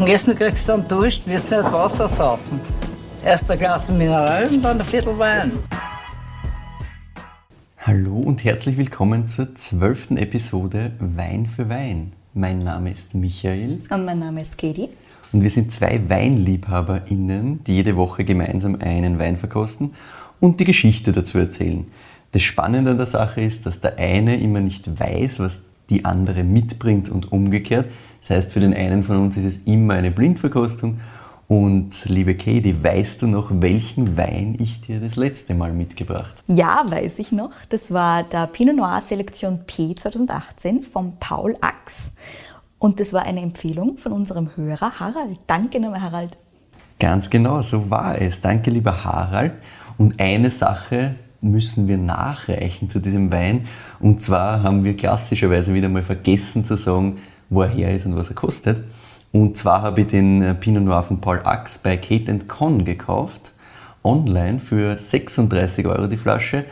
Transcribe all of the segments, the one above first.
Nach dem Essen kriegst du dann Dusch, wirst nicht Wasser saufen. Erst ein Glas Mineral und dann ein Viertel Wein. Hallo und herzlich willkommen zur zwölften Episode Wein für Wein. Mein Name ist Michael. Und mein Name ist Katie. Und wir sind zwei WeinliebhaberInnen, die jede Woche gemeinsam einen Wein verkosten und die Geschichte dazu erzählen. Das Spannende an der Sache ist, dass der eine immer nicht weiß, was die andere mitbringt und umgekehrt. Das heißt, für den einen von uns ist es immer eine Blindverkostung und liebe Katie, weißt du noch, welchen Wein ich dir das letzte Mal mitgebracht habe? Ja, weiß ich noch. Das war der Pinot Noir Selektion P 2018 von Paul Ax. Und das war eine Empfehlung von unserem Hörer Harald. Danke nochmal, Harald. Ganz genau, so war es. Danke, lieber Harald. Und eine Sache müssen wir nachreichen zu diesem Wein. Und zwar haben wir klassischerweise wieder mal vergessen zu sagen, wo er her ist und was er kostet. Und zwar habe ich den äh, Pinot Noir von Paul Ax bei Kate Con gekauft, online für 36 Euro die Flasche.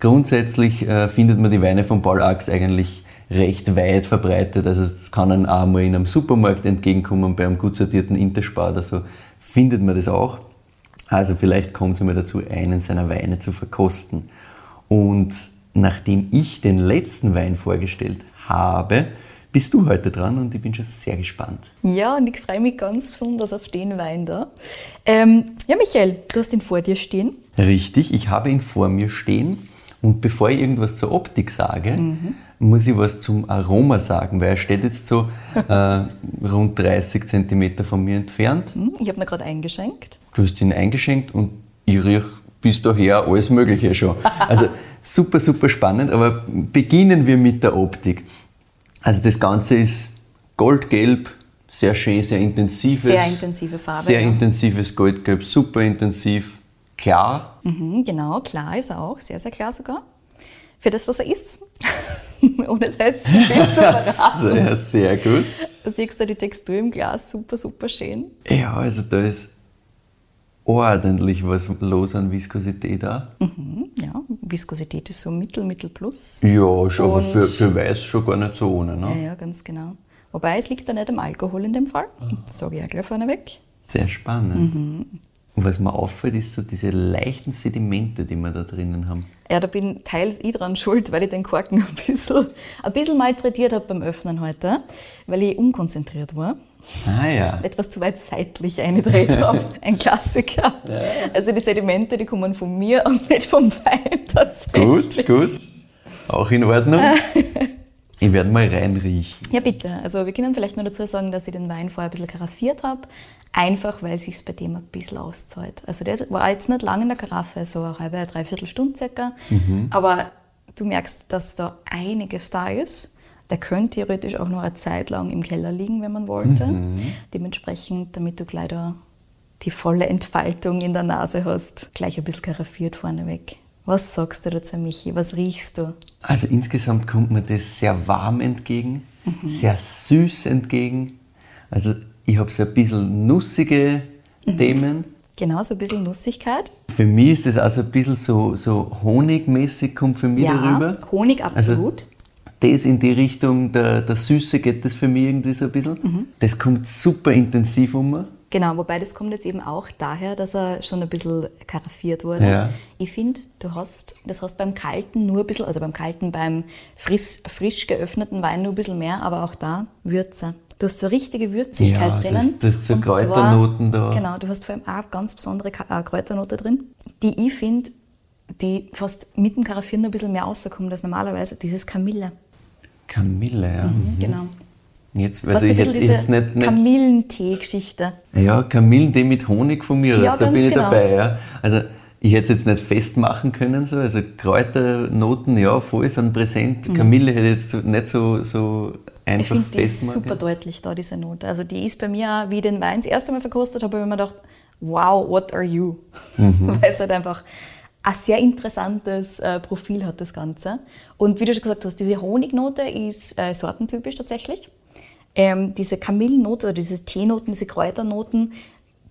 Grundsätzlich äh, findet man die Weine von Paul Ax eigentlich recht weit verbreitet. Also es kann einem auch mal in einem Supermarkt entgegenkommen, bei einem gut sortierten Interspar oder so findet man das auch. Also vielleicht kommt es einmal dazu, einen seiner Weine zu verkosten. Und nachdem ich den letzten Wein vorgestellt habe, bist du heute dran und ich bin schon sehr gespannt. Ja, und ich freue mich ganz besonders auf den Wein da. Ähm, ja, Michael, du hast ihn vor dir stehen. Richtig, ich habe ihn vor mir stehen. Und bevor ich irgendwas zur Optik sage, mhm. muss ich was zum Aroma sagen, weil er steht jetzt so äh, rund 30 cm von mir entfernt. Mhm, ich habe ihn gerade eingeschenkt. Du hast ihn eingeschenkt und ich rieche bis daher alles Mögliche schon. Also super, super spannend, aber beginnen wir mit der Optik. Also das Ganze ist goldgelb, sehr schön, sehr intensives. Sehr intensive Farbe. Sehr ja. intensives Goldgelb, super intensiv, klar. Mhm, genau, klar ist er auch, sehr, sehr klar sogar. Für das, was er ist. Ohne jetzt viel zu verraten. Sehr, sehr gut. Da siehst du die Textur im Glas, super, super schön. Ja, also da ist ordentlich was los an Viskosität da. Mhm, ja, Viskosität ist so Mittel, Mittel plus. Ja, schon, aber für, für Weiß schon gar nicht so ohne. Ne? Ja, ja, ganz genau. Wobei es liegt da nicht am Alkohol in dem Fall. Sage ich ja gleich vorneweg. Sehr spannend. Mhm. Und was mir auffällt, ist so diese leichten Sedimente, die wir da drinnen haben. Ja, da bin teils ich dran schuld, weil ich den Korken ein bisschen, ein bisschen malträtiert habe beim Öffnen heute, weil ich unkonzentriert war. Ah ja. Etwas zu weit seitlich eingedreht habe. Ein Klassiker. Ja. Also die Sedimente, die kommen von mir und nicht vom Wein tatsächlich. Gut, gut. Auch in Ordnung. Ich werde mal reinriechen. Ja, bitte. Also wir können vielleicht nur dazu sagen, dass ich den Wein vorher ein bisschen karaffiert habe. Einfach, weil es sich bei dem ein bisschen auszahlt. Also der war jetzt nicht lange in der Karaffe, so eine halbe, dreiviertel Stunde circa. Mhm. Aber du merkst, dass da einiges da ist. Der könnte theoretisch auch noch eine Zeit lang im Keller liegen, wenn man wollte. Mhm. Dementsprechend, damit du gleich da die volle Entfaltung in der Nase hast, gleich ein bisschen karaffiert vorneweg. Was sagst du dazu, Michi? Was riechst du? Also insgesamt kommt mir das sehr warm entgegen, mhm. sehr süß entgegen. Also ich habe so ein bisschen nussige mhm. Themen. Genau, so ein bisschen Nussigkeit. Für mich ist das also ein bisschen so, so honigmäßig, kommt für mich ja, darüber. Honig, absolut. Also, das in die Richtung der, der Süße geht das für mich irgendwie so ein bisschen. Mhm. Das kommt super intensiv um. Genau, wobei das kommt jetzt eben auch daher, dass er schon ein bisschen karaffiert wurde. Ja. Ich finde, du hast, das hast beim kalten nur ein bisschen, also beim kalten, beim frisch, frisch geöffneten Wein nur ein bisschen mehr, aber auch da Würze. Du hast so richtige Würzigkeit ja, drinnen. Das, das so Kräuternoten da. Genau, du hast vor allem auch ganz besondere äh, Kräuternote drin, die ich finde, die fast mit dem Karaffieren ein bisschen mehr rauskommen als normalerweise. Dieses Kamille. Kamille, ja. Mhm, mhm. Genau. Jetzt, also ich jetzt, jetzt nicht, nicht Kamillentee-Geschichte. Ja, Kamillentee mit Honig von mir ja, da bin ich genau. dabei. Ja. Also ich hätte es jetzt nicht festmachen können, so. also Kräuternoten, ja, voll sind präsent. Mhm. Kamille hätte ich jetzt nicht so, so einfach ich finde, die ist super deutlich da, diese Note. Also die ist bei mir, wie ich den Wein das erste Mal verkostet habe, habe ich mir gedacht, wow, what are you? Mhm. Weil es halt einfach ein sehr interessantes äh, Profil hat, das Ganze. Und wie du schon gesagt hast, diese Honignote ist äh, sortentypisch tatsächlich. Ähm, diese Kamillennote oder diese Teenoten, diese Kräuternoten,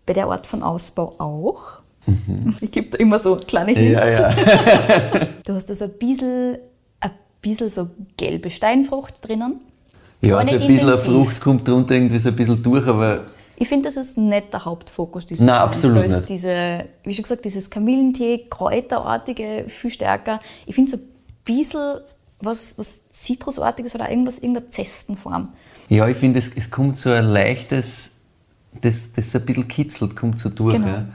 bei der Art von Ausbau auch. Mhm. Ich gebe da immer so kleine Hints. Ja, ja. du hast also ein bisschen, ein bisschen so gelbe Steinfrucht drinnen. Ja, also ein bisschen eine Frucht kommt drunter irgendwie so ein bisschen durch, aber Ich finde, das ist nicht der Hauptfokus dieses Nein, absolut Da ist nicht. diese, wie schon gesagt, dieses Kamillentee, kräuterartige, viel stärker. Ich finde so ein bisschen was, was Zitrusartiges oder irgendwas, irgendeine Zestenform. Ja, ich finde, es, es kommt so ein leichtes, das, das so ein bisschen kitzelt, kommt so durch. Genau. Ja.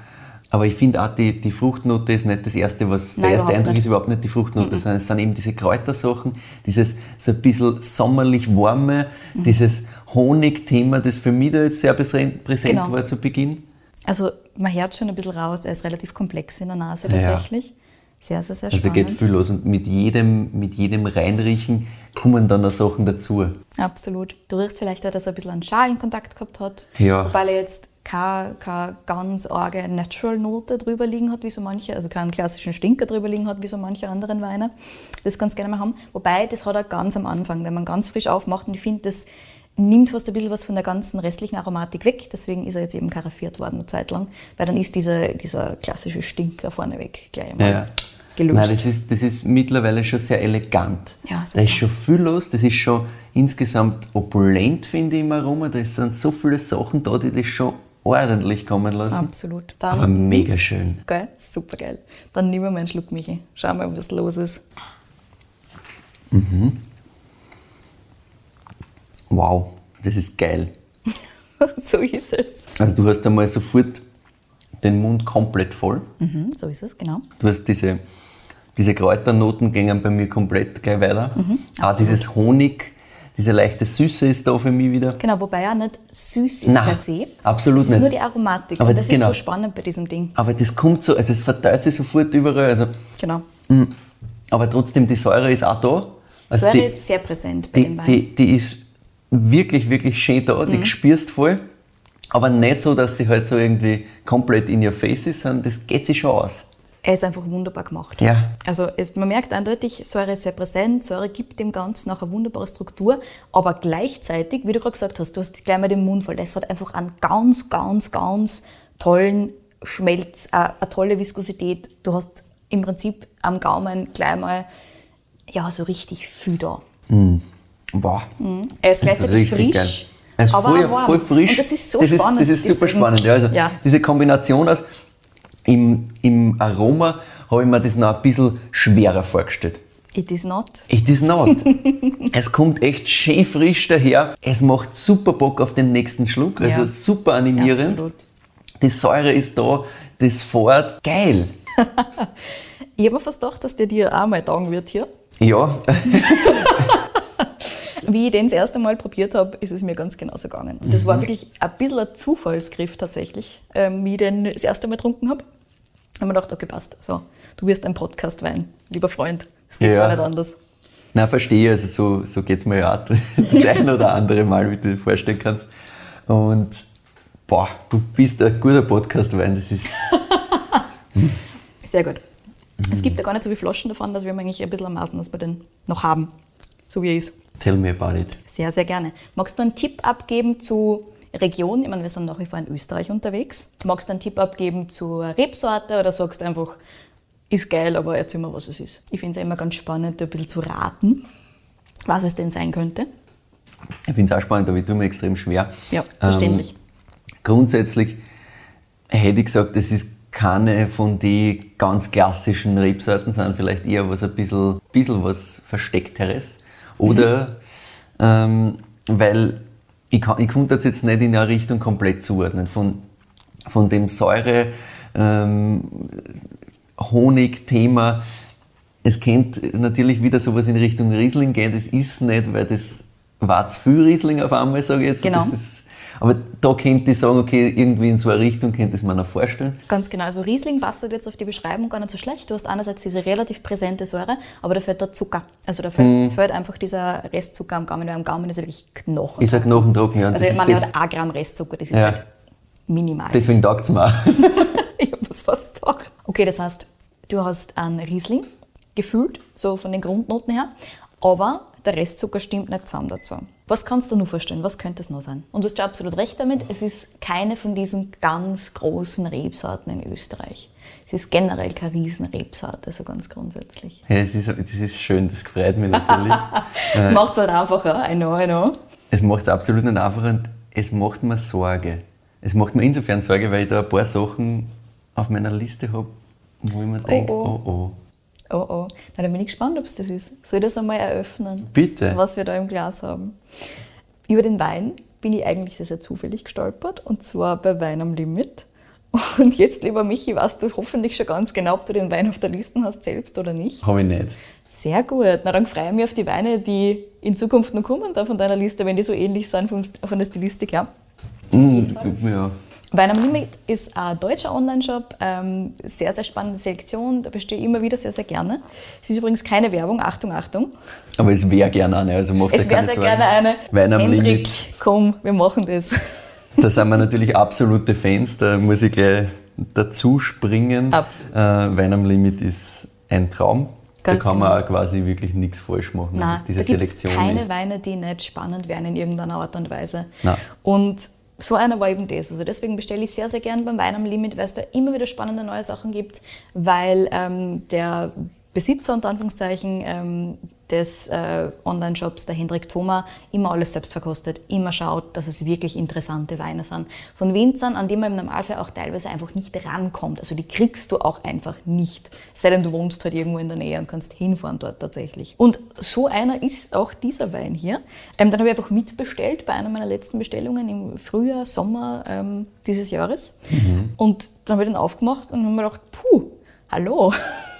Aber ich finde auch, die, die Fruchtnote ist nicht das Erste, was Nein, der erste Eindruck nicht. ist überhaupt nicht die Fruchtnote, sondern es sind eben diese Kräutersachen, dieses so ein bisschen sommerlich warme, Mhm. dieses Honigthema, das für mich da jetzt sehr präsent, Genau. war zu Beginn. Also man hört schon ein bisschen raus, er ist relativ komplex in der Nase Ja. tatsächlich. Sehr, sehr, sehr Also spannend. geht viel los und mit jedem, mit jedem Reinriechen kommen dann noch Sachen dazu. Absolut. Du riechst vielleicht auch, dass er ein bisschen einen Schalenkontakt gehabt hat. Ja. Wobei er jetzt keine, keine ganz arge Natural-Note drüber liegen hat, wie so manche, also keinen klassischen Stinker drüber liegen hat, wie so manche anderen Weine. Das ganz gerne mal haben. Wobei, das hat er ganz am Anfang, wenn man ganz frisch aufmacht. Und ich finde, das nimmt fast ein bisschen was von der ganzen restlichen Aromatik weg. Deswegen ist er jetzt eben karaffiert worden eine Zeit lang. Weil dann ist dieser, dieser klassische Stinker vorneweg gleich mal Ja. gelöst. Nein, das ist, das ist mittlerweile schon sehr elegant. Ja, da ist schon viel los, das ist schon insgesamt opulent, finde ich, im Aroma. Da sind so viele Sachen da, die das schon ordentlich kommen lassen. Absolut. Aber Dann, mega schön. geil, super geil. Dann nehmen wir mal einen Schluck, Michi. Schauen wir mal, was los ist. Wow, das ist geil. so ist es. Also du hast einmal sofort den Mund komplett voll. Mhm, so ist es, genau. Du hast diese, diese Kräuternoten gingen bei mir komplett gleich weiter. Mhm, Auch dieses Honig, diese leichte Süße ist da für mich wieder. Genau, wobei er nicht süß ist Nein, per se. absolut es ist nicht. nur die Aromatik. Aber das genau. ist so spannend bei diesem Ding. Aber das kommt so, also es verteilt sich sofort überall. Also, Genau. aber trotzdem, die Säure ist auch da. Also Säure die, ist sehr präsent bei die, dem Wein. die, die ist wirklich, wirklich schön da, Mhm. die spürst voll. Aber nicht so, dass sie halt so irgendwie komplett in your face ist, sondern das geht sich schon aus. er ist einfach wunderbar gemacht. Ja. Also es, man merkt eindeutig, Säure ist sehr präsent, Säure gibt dem Ganzen auch eine wunderbare Struktur, aber gleichzeitig, wie du gerade gesagt hast, du hast gleich mal den Mund voll, das hat einfach einen ganz, ganz, ganz tollen Schmelz, äh, eine tolle Viskosität. Du hast im Prinzip am Gaumen gleich mal ja, so richtig viel da. Wow. Er ist Das gleichzeitig frisch, geil. Er ist aber voll, warm. voll frisch. Und das ist so das spannend. Ist, das ist super deswegen- spannend. Ja, also Ja. Diese Kombination aus, im, im Aroma habe ich mir das noch ein bisschen schwerer vorgestellt. It is not. It is not. es kommt echt schön frisch daher. Es macht super Bock auf den nächsten Schluck. Also Ja. super animierend. Absolut. Die Säure ist da, das fährt. Geil. Ich habe mir fast gedacht, dass der dir auch mal taugen wird hier. Ja, Wie ich den das erste Mal probiert habe, ist es mir ganz genauso gegangen. Und das war wirklich ein bisschen ein Zufallsgriff tatsächlich, ähm, wie ich den das erste Mal getrunken habe. Da habe mir gedacht, okay, passt. So, du wirst ein Podcast-Wein, lieber Freund. Es geht Ja. gar nicht anders. na verstehe. Also so, so geht es mir ja auch das ein oder andere Mal, wie du dir vorstellen kannst. Und boah, du bist ein guter Podcast-Wein. Das ist Sehr gut. Mhm. Es gibt ja gar nicht so viele Flaschen davon, dass wir eigentlich ein bisschen am Maßen, dass wir den noch haben. So wie er ist. Tell me about it. Sehr, sehr gerne. Magst du einen Tipp abgeben zu Region? Ich meine, wir sind nach wie vor in Österreich unterwegs. Magst du einen Tipp abgeben zur Rebsorte oder sagst du einfach, ist geil, aber erzähl mir, was es ist? Ich finde es ja immer ganz spannend, ein bisschen zu raten, was es denn sein könnte. Ich finde es auch spannend, aber ich tue mir extrem schwer. Ja, verständlich. Ähm, grundsätzlich hätte ich gesagt, das ist keine von den ganz klassischen Rebsorten, sondern vielleicht eher was ein bisschen, bisschen was Versteckteres. Oder, ähm, weil ich, kann, ich konnte das jetzt nicht in eine Richtung komplett zuordnen. Von, von dem Säure, ähm, Honig-Thema. Es könnte natürlich wieder sowas in Richtung Riesling gehen. Das ist nicht, weil das war zu viel Riesling auf einmal, sage ich jetzt. Genau. Das ist, aber da könnte ich sagen, okay, irgendwie in so eine Richtung könnte ich es mir noch vorstellen. Ganz genau. Also Riesling passt jetzt auf die Beschreibung gar nicht so schlecht. Du hast einerseits diese relativ präsente Säure, aber da fehlt der Zucker. Also da fehlt, fehlt einfach dieser Restzucker am Gaumen, weil am Gaumen ist ja wirklich Knochen. Ich sage Knochentrocken, ja. und also ich ist meine, er hat ein Gramm Restzucker, das ist Ja. halt minimal. deswegen taugt es mir auch. Ich habe das fast gedacht. Okay, das heißt, du hast einen Riesling gefühlt, so von den Grundnoten her, aber der Restzucker stimmt nicht zusammen dazu. Was kannst du nur vorstellen? Was könnte es noch sein? Und du hast ja absolut recht damit, es ist keine von diesen ganz großen Rebsorten in Österreich. Es ist generell keine Riesenrebsorte, so ganz grundsätzlich. Ja, das, ist, das ist schön, das freut mich natürlich. Das macht es halt einfacher, I know, I know. es macht es absolut nicht einfach und es macht mir Sorge. es macht mir insofern Sorge, weil ich da ein paar Sachen auf meiner Liste habe, wo ich mir denke, oh oh. oh. Oh oh. Na, dann bin ich gespannt, ob es das ist. Soll ich das einmal eröffnen? Bitte. Was wir da im Glas haben. Über den Wein bin ich eigentlich sehr, sehr zufällig gestolpert. Und zwar bei Wein am Limit. Und jetzt, lieber Michi, weißt du hoffentlich schon ganz genau, ob du den Wein auf der Liste hast selbst oder nicht. Habe ich nicht. Sehr gut. Na, dann freue ich mich auf die Weine, die in Zukunft noch kommen da von deiner Liste, wenn die so ähnlich sind von, der Stilistik her. Mm, ja. Wein am Limit ist ein deutscher Online-Shop, ähm, sehr, sehr spannende Selektion, da bestehe ich immer wieder sehr, sehr gerne. Es ist übrigens keine Werbung, Achtung, Achtung. Aber es wäre gerne eine, also macht Es wäre keine sehr gerne eine. Wein am Hendrik, Limit. komm, wir machen das. Da sind wir natürlich absolute Fans, da muss ich gleich dazu springen. Äh, Wein am Limit ist ein Traum. Ganz da kann man genau. auch quasi wirklich nichts falsch machen. Nein, also diese da Selektion keine ist. Weine, die nicht spannend wären in irgendeiner Art und Weise. Nein. Und so einer war eben das. Also deswegen bestelle ich sehr, sehr gern beim Wein am Limit, weil es da immer wieder spannende neue Sachen gibt, weil ähm, der Besitzer unter Anführungszeichen ähm, des äh, Online-Shops, der Hendrik Thoma, immer alles selbst verkostet, immer schaut, dass es wirklich interessante Weine sind. Von Winzern, an die man im Normalfall auch teilweise einfach nicht rankommt. Also die kriegst du auch einfach nicht. Sei denn, du wohnst halt irgendwo in der Nähe und kannst hinfahren dort tatsächlich. Und so einer ist auch dieser Wein hier. Ähm, dann habe ich einfach mitbestellt bei einer meiner letzten Bestellungen im Frühjahr, Sommer ähm, dieses Jahres. Und dann habe ich den aufgemacht und habe mir gedacht, puh, hallo.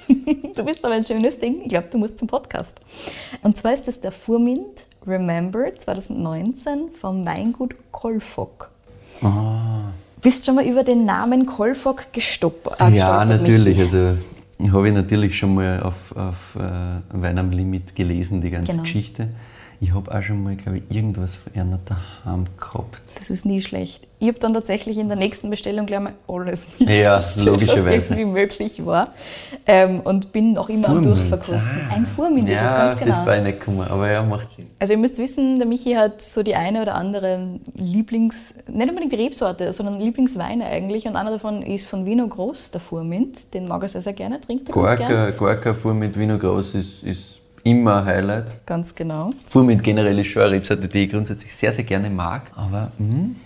Du bist aber ein schönes Ding. Ich glaube, du musst zum Podcast. Und zwar ist das der Furmint Remember 2019 vom Weingut Kolfok. Bist schon mal über den Namen Kolfok gestolpert? äh, Ja, natürlich. Michi? Also habe ich natürlich schon mal auf, auf äh, Wein am Limit gelesen, die ganze Genau. Geschichte. Ich habe auch schon mal, glaube ich, irgendwas von einer daheim gehabt. Das ist nie schlecht. Ich habe dann tatsächlich in der nächsten Bestellung gleich mal alles Ja, mitbestellt, logischerweise. was irgendwie möglich war. Ähm, und bin noch immer am Furmint. Durchverkosten. Ein Furmint ist es ja, ganz genau. das war ich nicht gekommen, aber ja, macht Sinn. Also ihr müsst wissen, der Michi hat so die eine oder andere Lieblings, nicht unbedingt Rebsorte, sondern Lieblingsweine eigentlich. Und einer davon ist von Vino Groß, der Furmint. Den mag er sehr, sehr gerne, trinkt er ganz gerne. Gorka, Gorka mit Vino Groß ist, ist immer ein Highlight. Ganz genau. Fuhr mit generell ist schon eine Rebsorte, die ich grundsätzlich sehr, sehr gerne mag. Aber mm,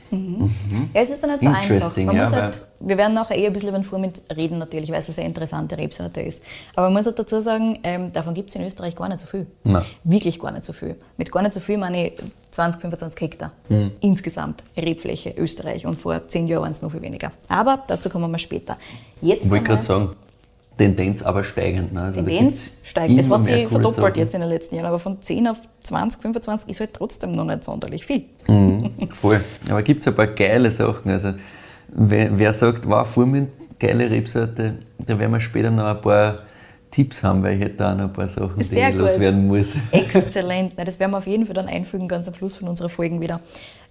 Ja, es ist dann nicht so einfach. Man ja, halt, wir werden nachher eher ein bisschen über den Furmint reden natürlich, weil es eine sehr interessante Rebsorte ist. Aber man muss halt dazu sagen, ähm, davon gibt es in Österreich gar nicht so viel. Nein. Wirklich gar nicht so viel. Mit gar nicht so viel meine ich 20, 25 Hektar Hm. insgesamt Rebfläche Österreich. Und vor zehn Jahren waren es noch viel weniger. Aber dazu kommen wir später. Jetzt ich wollte gerade sagen, Tendenz aber steigend. Ne? Also Tendenz steigt. Es hat sich verdoppelt jetzt in den letzten Jahren, aber von 10 auf 20, 25 ist halt trotzdem noch nicht sonderlich viel. Voll. Aber gibt es ein paar geile Sachen. Also, wer, wer sagt, wow, Furmin, geile Rebsorte, da werden wir später noch ein paar Tipps haben, weil ich hätte da noch ein paar Sachen, die Sehr ich gut. loswerden muss. Exzellent. Na, das werden wir auf jeden Fall dann einfügen, ganz am Schluss von unserer Folgen wieder.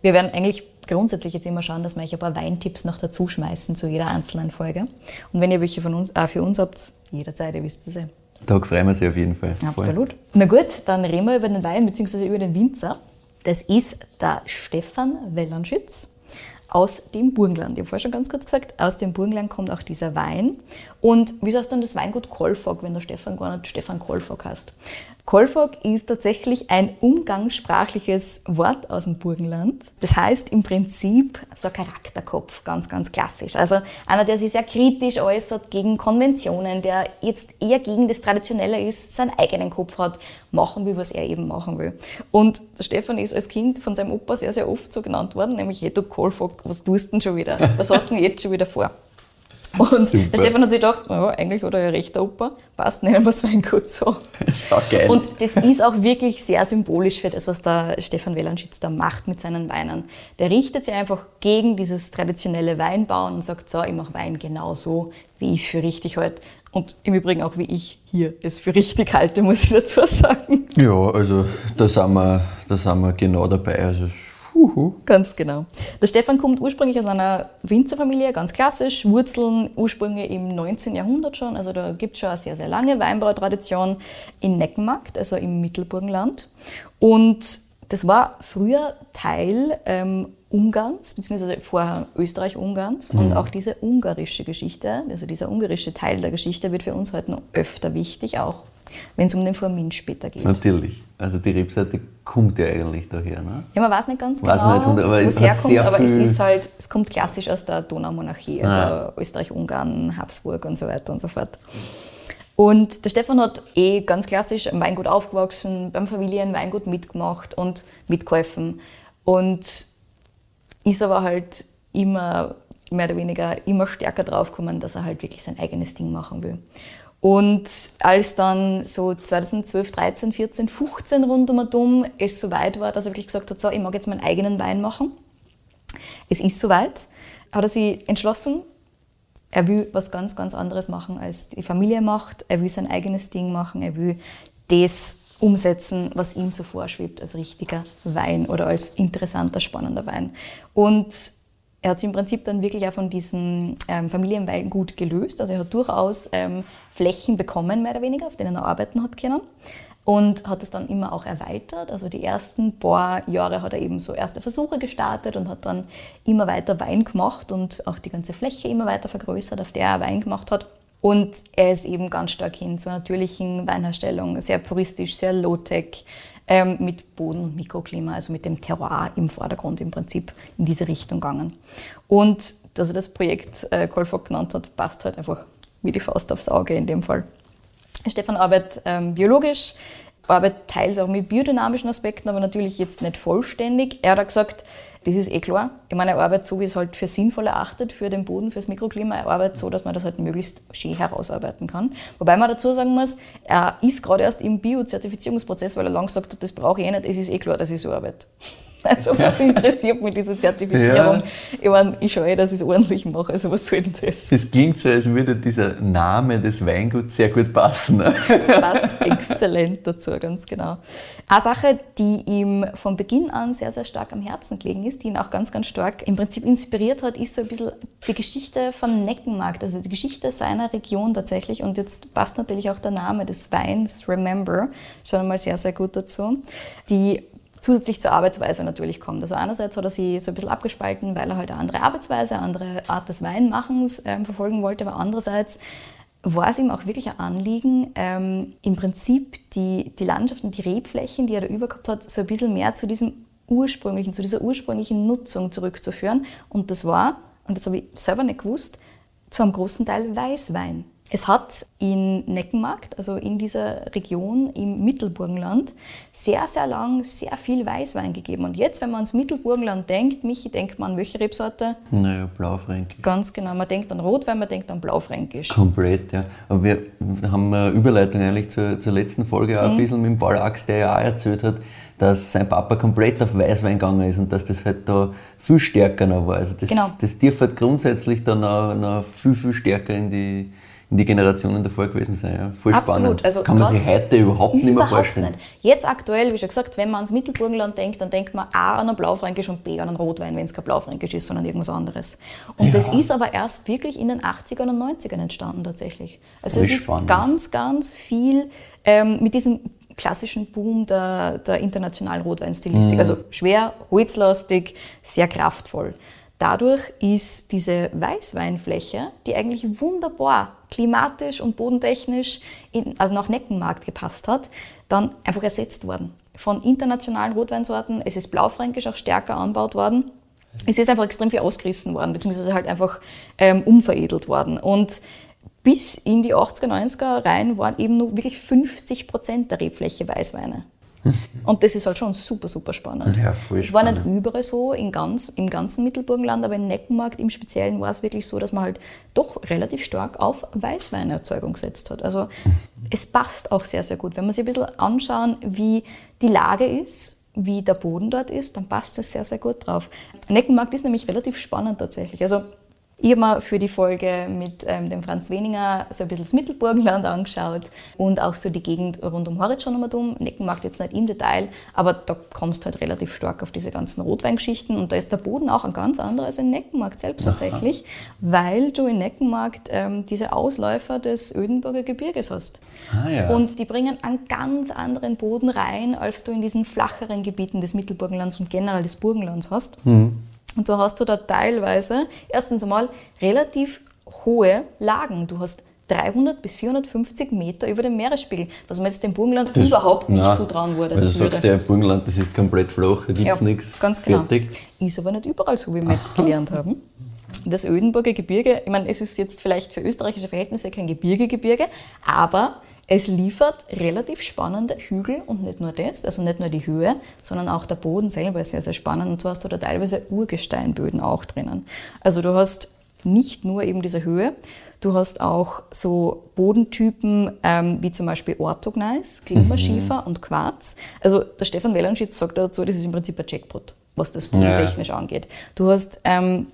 Wir werden eigentlich grundsätzlich jetzt immer schauen, dass wir euch ein paar Weintipps noch dazu schmeißen zu jeder einzelnen Folge. Und wenn ihr welche von uns, äh, für uns habt, jederzeit, ihr wisst es ja. Da freuen wir sich auf jeden Fall. Voll. Absolut. Na gut, dann reden wir über den Wein bzw. über den Winzer. Das ist der Stefan Wellernschitz aus dem Burgenland. Ich habe vorher schon ganz kurz gesagt, aus dem Burgenland kommt auch dieser Wein. Und wieso heißt dann das Weingut Kolfog, wenn der Stefan gar nicht Stefan Kolfog heißt? Kolfog ist tatsächlich ein umgangssprachliches Wort aus dem Burgenland. Das heißt im Prinzip so ein Charakterkopf, ganz, ganz klassisch. Also einer, der sich sehr kritisch äußert gegen Konventionen, der jetzt eher gegen das Traditionelle ist, seinen eigenen Kopf hat, machen will, was er eben machen will. Und der Stefan ist als Kind von seinem Opa sehr, sehr oft so genannt worden, nämlich, hey, du Kolfog, was tust du denn schon wieder? Was hast du denn jetzt schon wieder vor? Und Super. der Stefan hat sich gedacht, ja, eigentlich hat er ja recht, der Opa, passt, nennen wir es Weingut so. So geil. Und das ist auch wirklich sehr symbolisch für das, was der Stefan Wellernschitz da macht mit seinen Weinen. Der richtet sich einfach gegen dieses traditionelle Weinbauen und sagt, so, ich mache Wein genau so, wie ich es für richtig halte. Und im Übrigen auch, wie ich hier es für richtig halte, muss ich dazu sagen. ja, also da sind wir, da sind wir genau dabei. Also, huhu. Ganz genau. Der Stefan kommt ursprünglich aus einer Winzerfamilie, ganz klassisch, Wurzeln Ursprünge im 19. Jahrhundert schon, also da gibt es schon eine sehr, sehr lange Weinbautradition in Neckenmarkt, also im Mittelburgenland. Und das war früher Teil ähm, Ungarns, beziehungsweise vorher Österreich-Ungarns. Und auch diese ungarische Geschichte, also dieser ungarische Teil der Geschichte wird für uns heute noch öfter wichtig, auch wenn es um den Formin später geht. Natürlich. Also die Rebsorte kommt ja eigentlich daher, ne? Ja, man weiß nicht ganz Weiß genau, man nicht, aber wo es herkommt, aber es ist halt, es kommt klassisch aus der Donaumonarchie, also Ah. Österreich, Ungarn, Habsburg und so weiter und so fort. Und der Stefan hat eh ganz klassisch am Weingut aufgewachsen, beim Familienweingut mitgemacht und mitgeholfen. Und ist aber halt immer mehr oder weniger immer stärker draufgekommen, dass er halt wirklich sein eigenes Ding machen will. Und als dann so 2012, 13, 14, 15 rund um um es so weit war, dass er wirklich gesagt hat, so, ich mag jetzt meinen eigenen Wein machen. Es ist soweit, hat er sich entschlossen, er will was ganz, ganz anderes machen, als die Familie macht. Er will sein eigenes Ding machen. Er will das umsetzen, was ihm so vorschwebt als richtiger Wein oder als interessanter, spannender Wein. Und er hat sich im Prinzip dann wirklich auch von diesem ähm, Familienweingut gelöst. Also er hat durchaus ähm, Flächen bekommen, mehr oder weniger, auf denen er arbeiten hat können. Und hat es dann immer auch erweitert. Also die ersten paar Jahre hat er eben so erste Versuche gestartet und hat dann immer weiter Wein gemacht und auch die ganze Fläche immer weiter vergrößert, auf der er Wein gemacht hat. Und er ist eben ganz stark hin zur natürlichen Weinherstellung, sehr puristisch, sehr low-tech, ähm, mit Boden- und Mikroklima, also mit dem Terroir im Vordergrund im Prinzip in diese Richtung gegangen. Und dass er das Projekt äh, Colfock genannt hat, passt halt einfach wie die Faust aufs Auge in dem Fall. Stefan arbeitet ähm, biologisch, arbeitet teils auch mit biodynamischen Aspekten, aber natürlich jetzt nicht vollständig. Er hat gesagt, das ist eh klar. Ich meine, er arbeitet so, wie es halt für sinnvoll erachtet, für den Boden, fürs Mikroklima. Arbeitet so, dass man das halt möglichst schön herausarbeiten kann. Wobei man dazu sagen muss, er ist gerade erst im Bio-Zertifizierungsprozess, weil er lang gesagt hat, das brauche ich eh nicht, es ist eh klar, dass ich so arbeite. Also was interessiert mich diese Zertifizierung? Ja. Ich meine, ich schaue eh, dass ich es ordentlich mache, also was soll denn das? Das klingt so, als würde dieser Name des Weinguts sehr gut passen. Ne? passt exzellent dazu, ganz genau. Eine Sache, die ihm von Beginn an sehr, sehr stark am Herzen gelegen ist, die ihn auch ganz, ganz stark im Prinzip inspiriert hat, ist so ein bisschen die Geschichte von Neckenmarkt, also die Geschichte seiner Region tatsächlich. Und jetzt passt natürlich auch der Name des Weins, Remember, schon mal sehr, sehr gut dazu. Die zusätzlich zur Arbeitsweise natürlich kommt. Also einerseits hat er sie so ein bisschen abgespalten, weil er halt eine andere Arbeitsweise, eine andere Art des Weinmachens ähm, verfolgen wollte, aber andererseits war es ihm auch wirklich ein Anliegen, ähm, im Prinzip die, die Landschaft und die Rebflächen, die er da über gehabt hat, so ein bisschen mehr zu diesem ursprünglichen, zu dieser ursprünglichen Nutzung zurückzuführen. Und das war, und das habe ich selber nicht gewusst, zu einem großen Teil Weißwein. Es hat in Neckenmarkt, also in dieser Region im Mittelburgenland, sehr, sehr lang sehr viel Weißwein gegeben. Und jetzt, wenn man ans Mittelburgenland denkt, Michi, denkt man an welche Rebsorte? Naja, Blaufränkisch. Ganz genau, man denkt an Rotwein, man denkt an Blaufränkisch. Komplett, ja. Aber wir haben eine Überleitung eigentlich zur, zur letzten Folge Mhm. auch ein bisschen mit dem Paul Ax, der ja auch erzählt hat, dass sein Papa komplett auf Weißwein gegangen ist und dass das halt da viel stärker noch war. Also das, Genau. das darf halt grundsätzlich dann noch, noch viel, viel stärker in die, in die Generationen davor gewesen sein. Ja. Voll Absolut. spannend. Also Kann man sich heute überhaupt nicht mehr vorstellen. nicht. Jetzt aktuell, wie schon gesagt, wenn man ans Mittelburgenland denkt, dann denkt man A an einen Blaufränkisch und B an einen Rotwein, wenn es kein Blaufränkisch ist, sondern irgendwas anderes. Und das ist aber erst wirklich in den 80ern und 90ern entstanden tatsächlich. Also Voll es ist spannend. ganz, ganz viel ähm, mit diesem klassischen Boom der, der internationalen Rotweinstilistik. Also schwer, holzlastig, sehr kraftvoll. Dadurch ist diese Weißweinfläche, die eigentlich wunderbar klimatisch und bodentechnisch in, also nach Neckenmarkt gepasst hat, dann einfach ersetzt worden. Von internationalen Rotweinsorten, es ist blaufränkisch auch stärker angebaut worden. Es ist einfach extrem viel ausgerissen worden, beziehungsweise halt einfach ähm, umveredelt worden. Und bis in die 80er, 90er rein waren eben nur wirklich 50 Prozent der Rebfläche Weißweine. Und das ist halt schon super, super spannend. Ja, voll es war nicht überall so, in ganz, im ganzen Mittelburgenland, aber in Neckenmarkt im Speziellen war es wirklich so, dass man halt doch relativ stark auf Weißweinerzeugung gesetzt hat. Also es passt auch sehr, sehr gut. Wenn man sich ein bisschen anschauen, wie die Lage ist, wie der Boden dort ist, dann passt das sehr, sehr gut drauf. Neckenmarkt ist nämlich relativ spannend tatsächlich. Also ich habe mir für die Folge mit ähm, dem Franz Weninger so ein bisschen das Mittelburgenland angeschaut und auch so die Gegend rund um Horitz schon einmal um. Neckenmarkt jetzt nicht im Detail, aber da kommst du halt relativ stark auf diese ganzen Rotweingeschichten und da ist der Boden auch ein ganz anderer als in Neckenmarkt selbst tatsächlich, weil du in Neckenmarkt ähm, diese Ausläufer des Ödenburger Gebirges hast. Ah, ja. Und die bringen einen ganz anderen Boden rein, als du in diesen flacheren Gebieten des Mittelburgenlands und generell des Burgenlands hast. Und so hast du da teilweise erstens einmal relativ hohe Lagen. Du hast 300 bis 450 Meter über dem Meeresspiegel, was man jetzt dem Burgenland das, überhaupt nicht nein, zutrauen würde. Weil du sagst ja, Burgenland, das ist komplett flach, da gibt es ja, nichts. Ganz genau. Fertig. Ist aber nicht überall so, wie wir jetzt gelernt haben. Das Ödenburger Gebirge, ich meine, es ist jetzt vielleicht für österreichische Verhältnisse kein Gebirgegebirge, aber es liefert relativ spannende Hügel und nicht nur das, also nicht nur die Höhe, sondern auch der Boden selber ist sehr, sehr spannend. Und zwar hast du da teilweise Urgesteinböden auch drinnen. Also du hast nicht nur eben diese Höhe, du hast auch so Bodentypen ähm, wie zum Beispiel Orthogneis, Klimaschiefer mhm. und Quarz. Also der Stefan Wellenschitz sagt dazu, das ist im Prinzip ein Jackpot, was das bodentechnisch ja. angeht. Du hast ähm,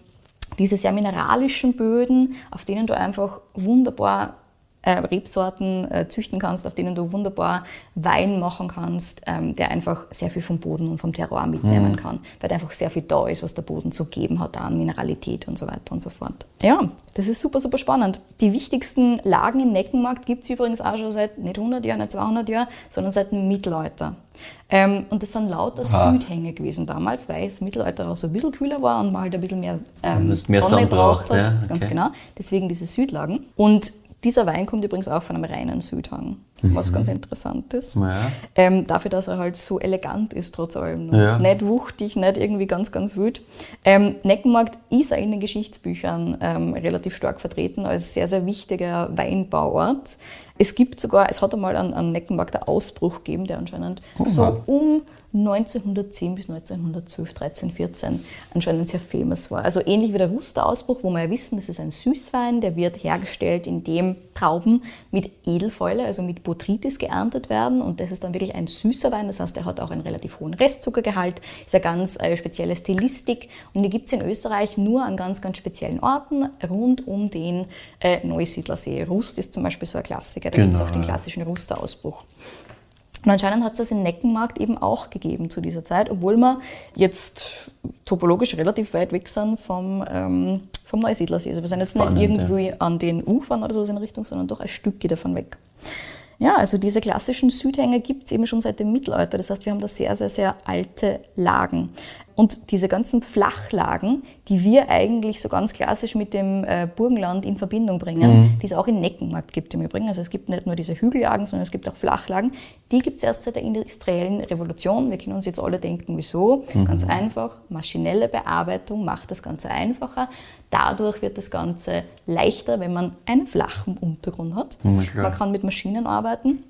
diese sehr mineralischen Böden, auf denen du einfach wunderbar äh, Rebsorten äh, züchten kannst, auf denen du wunderbar Wein machen kannst, ähm, der einfach sehr viel vom Boden und vom Terroir mitnehmen mhm. kann, weil einfach sehr viel da ist, was der Boden zu geben hat an Mineralität und so weiter und so fort. Ja, das ist super, super spannend. Die wichtigsten Lagen im Neckenmarkt gibt es übrigens auch schon seit nicht 100 Jahren, nicht 200 Jahren, sondern seit dem Mittelalter. Ähm, und das sind lauter ah. Südhänge gewesen damals, weil das Mittelalter auch so ein bisschen kühler war und man halt ein bisschen mehr, ähm, mehr Sonne braucht. Ja, okay. Ganz genau. Deswegen diese Südlagen. Und dieser Wein kommt übrigens auch von einem reinen Südhang, mhm. was ganz interessant ist. Ja. Ähm, dafür, dass er halt so elegant ist, trotz allem. Ja. Nicht wuchtig, nicht irgendwie ganz, ganz wild. Ähm, Neckenmarkt ist auch in den Geschichtsbüchern ähm, relativ stark vertreten als sehr, sehr wichtiger Weinbauort. Es gibt sogar, es hat einmal einen, einen Neckenmarkter Ausbruch gegeben, der anscheinend oh, so um 1910 bis 1912, 13, 14 anscheinend sehr famous war. Also ähnlich wie der Rusterausbruch, wo wir ja wissen, das ist ein Süßwein, der wird hergestellt, indem Trauben mit Edelfäule, also mit Botrytis geerntet werden und das ist dann wirklich ein süßer Wein, das heißt, er hat auch einen relativ hohen Restzuckergehalt, ist eine ganz äh, spezielle Stilistik und die gibt es in Österreich nur an ganz, ganz speziellen Orten rund um den äh, Neusiedlersee. Rust ist zum Beispiel so ein Klassiker, da genau, gibt es auch den klassischen Rusterausbruch. Und anscheinend hat es das im Neckenmarkt eben auch gegeben zu dieser Zeit, obwohl wir jetzt topologisch relativ weit weg sind vom, ähm, vom Neusiedlersee. Also wir sind jetzt Spannend, nicht irgendwie ja. an den Ufern oder so in Richtung, sondern doch ein Stückchen davon weg. Ja, also diese klassischen Südhänge gibt es eben schon seit dem Mittelalter. Das heißt, wir haben da sehr, sehr, sehr alte Lagen. Und diese ganzen Flachlagen, die wir eigentlich so ganz klassisch mit dem äh, Burgenland in Verbindung bringen, mhm. die es auch in Neckenmarkt gibt im Übrigen. Also es gibt nicht nur diese Hügellagen, sondern es gibt auch Flachlagen. Die gibt es erst seit der industriellen Revolution. Wir können uns jetzt alle denken, wieso? Mhm. Ganz einfach, maschinelle Bearbeitung macht das Ganze einfacher. Dadurch wird das Ganze leichter, wenn man einen flachen Untergrund hat. Mhm, man kann mit Maschinen arbeiten.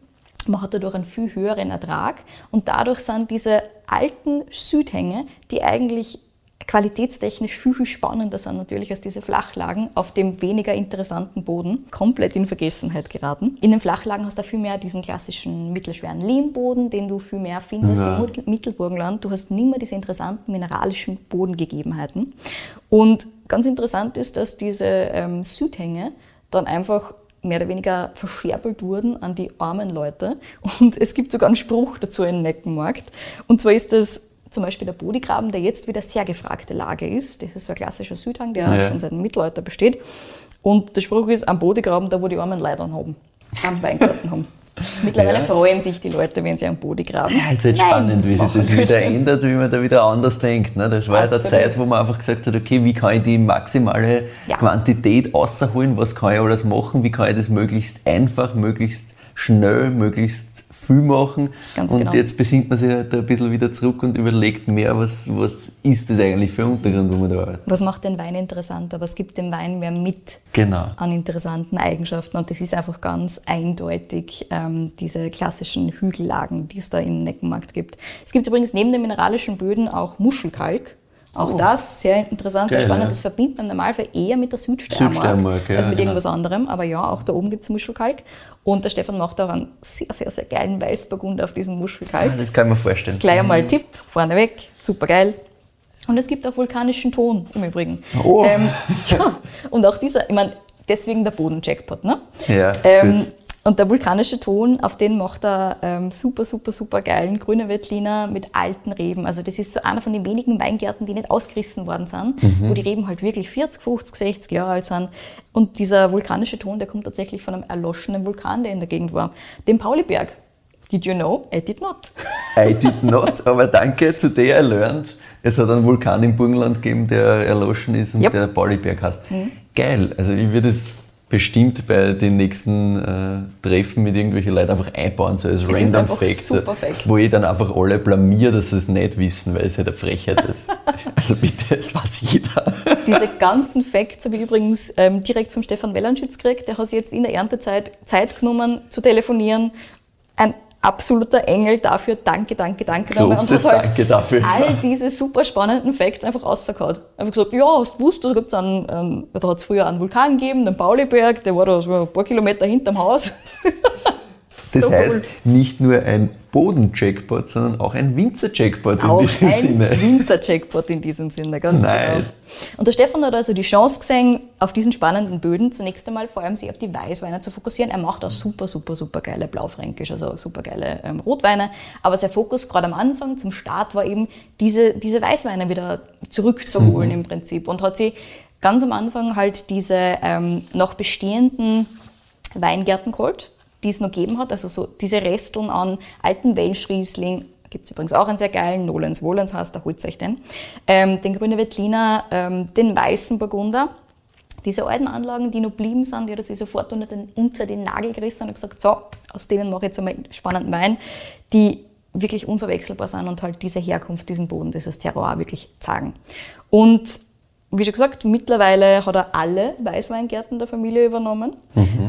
Man hat dadurch einen viel höheren Ertrag und dadurch sind diese alten Südhänge, die eigentlich qualitätstechnisch viel, viel spannender sind natürlich als diese Flachlagen auf dem weniger interessanten Boden, komplett in Vergessenheit geraten. In den Flachlagen hast du viel mehr diesen klassischen mittelschweren Lehmboden, den du viel mehr findest ja. im Mittelburgenland. Du hast nicht mehr diese interessanten mineralischen Bodengegebenheiten. Und ganz interessant ist, dass diese ähm, Südhänge dann einfach mehr oder weniger verscherbelt wurden an die armen Leute. Und es gibt sogar einen Spruch dazu in Neckenmarkt. Und zwar ist das zum Beispiel der Bodigraben, der jetzt wieder sehr gefragte Lage ist. Das ist so ein klassischer Südhang, der ja. schon seit dem Mittelalter besteht. Und der Spruch ist, am Bodigraben, da wo die armen Leute haben, am Weingarten haben. Mittlerweile ja. freuen sich die Leute, wenn sie am Boden graben. Ja, es ist halt spannend, wie sich das wieder ändert, wie man da wieder anders denkt. Ne? Das war Absolut. ja der Zeit, wo man einfach gesagt hat, okay, wie kann ich die maximale ja. Quantität rausholen, was kann ich alles machen, wie kann ich das möglichst einfach, möglichst schnell, möglichst viel machen. Ganz und genau. jetzt besinnt man sich halt ein bisschen wieder zurück und überlegt mehr, was, was ist das eigentlich für ein Untergrund, wo man da arbeitet. Was macht den Wein interessanter? Was gibt dem Wein mehr mit genau. an interessanten Eigenschaften? Und das ist einfach ganz eindeutig ähm, diese klassischen Hügellagen, die es da im Neckenmarkt gibt. Es gibt übrigens neben den mineralischen Böden auch Muschelkalk. Auch oh. das sehr interessant, sehr spannend. Ja. Das verbindet man normalerweise eher mit der Südsteiermark, Südsteiermark ja, als mit genau. irgendwas anderem. Aber ja, auch da oben gibt es Muschelkalk. Und der Stefan macht auch einen sehr, sehr, sehr geilen Weißburgunder auf diesen Muschelkalk. Ah, das kann ich mir vorstellen. Gleich einmal Tipp, vorneweg, super geil. Und es gibt auch vulkanischen Ton im Übrigen. Oh. Ähm, ja, und auch dieser, ich meine, deswegen der Boden-Jackpot, ne? Ja, ähm, und der vulkanische Ton, auf den macht er ähm, super, super, super geilen grüne Veltliner mit alten Reben. Also das ist so einer von den wenigen Weingärten, die nicht ausgerissen worden sind, mhm. wo die Reben halt wirklich 40, 50, 60 Jahre alt sind. Und dieser vulkanische Ton, der kommt tatsächlich von einem erloschenen Vulkan, der in der Gegend war, dem Pauliberg. Did you know? I did not. I did not, aber danke, today I learned. Es hat einen Vulkan im Burgenland gegeben, der erloschen ist und yep. der Pauliberg heißt. Mhm. Geil, also ich würde es bestimmt bei den nächsten äh, Treffen mit irgendwelchen Leuten einfach einbauen, so als Es Random einfach Fact, wo ich dann einfach alle blamier, dass sie es nicht wissen, weil es halt eine Frechheit ist. also bitte, es weiß jeder. Diese ganzen Facts habe ich übrigens ähm, direkt vom Stefan Wellanschitz gekriegt. Der hat sich jetzt in der Erntezeit Zeit genommen zu telefonieren. Ein absoluter Engel dafür. Danke, danke, danke. Großes halt Danke dafür. all diese super spannenden Facts einfach rausgehauen. Einfach gesagt, ja, hast du gewusst, da gibt's einen, ähm, da hat es früher einen Vulkan gegeben, den Pauliberg, der war da so ein paar Kilometer hinterm Haus. Das So heißt, cool. nicht nur ein Boden-Jackpot, sondern auch ein Winzer-Jackpot in diesem ein Sinne. Winzer-Jackpot in diesem Sinne, ganz Nice. genau. Und der Stefan hat also die Chance gesehen, auf diesen spannenden Böden zunächst einmal vor allem sich auf die Weißweine zu fokussieren. Er macht auch super, super, super geile Blaufränkisch, also super geile ähm, Rotweine. Aber sein Fokus gerade am Anfang, zum Start, war eben diese, diese Weißweine wieder zurückzuholen im Prinzip. Und hat sie ganz am Anfang halt diese ähm, noch bestehenden Weingärten geholt, die es noch gegeben hat, also so diese Resteln an alten Welschriesling, gibt es übrigens auch einen sehr geilen, Nolens Wohlens heißt, da holt euch den, ähm, den Grüne Veltliner, ähm, den Weißen Burgunder, diese alten Anlagen, die noch blieben sind, die hat er sich sofort unter den, unter den Nagel gerissen und gesagt, so, aus denen mache ich jetzt einmal einen spannenden Wein, die wirklich unverwechselbar sind und halt diese Herkunft, diesen Boden, dieses Terroir wirklich zeigen. Und wie schon gesagt, mittlerweile hat er alle Weißweingärten der Familie übernommen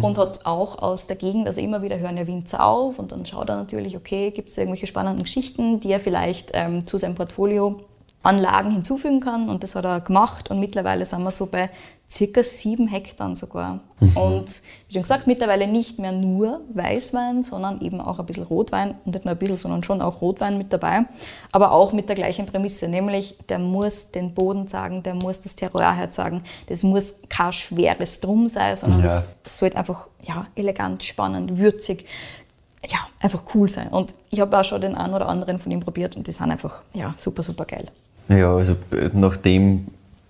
und hat auch aus der Gegend, also immer wieder hören ja Winzer auf und dann schaut er natürlich, okay, gibt es irgendwelche spannenden Geschichten, die er vielleicht ähm, zu seinem Portfolio Anlagen hinzufügen kann und das hat er gemacht und mittlerweile sind wir so bei circa sieben Hektar sogar. Und wie schon gesagt, mittlerweile nicht mehr nur Weißwein, sondern eben auch ein bisschen Rotwein und nicht nur ein bisschen, sondern schon auch Rotwein mit dabei, aber auch mit der gleichen Prämisse, nämlich der muss den Boden sagen, der muss das Terroir herzagen, das muss kein schweres Drum sein, sondern Ja. das sollte einfach ja, elegant, spannend, würzig, ja, einfach cool sein. Und ich habe auch schon den einen oder anderen von ihm probiert und die sind einfach ja, super, super geil. Ja, also äh, nachdem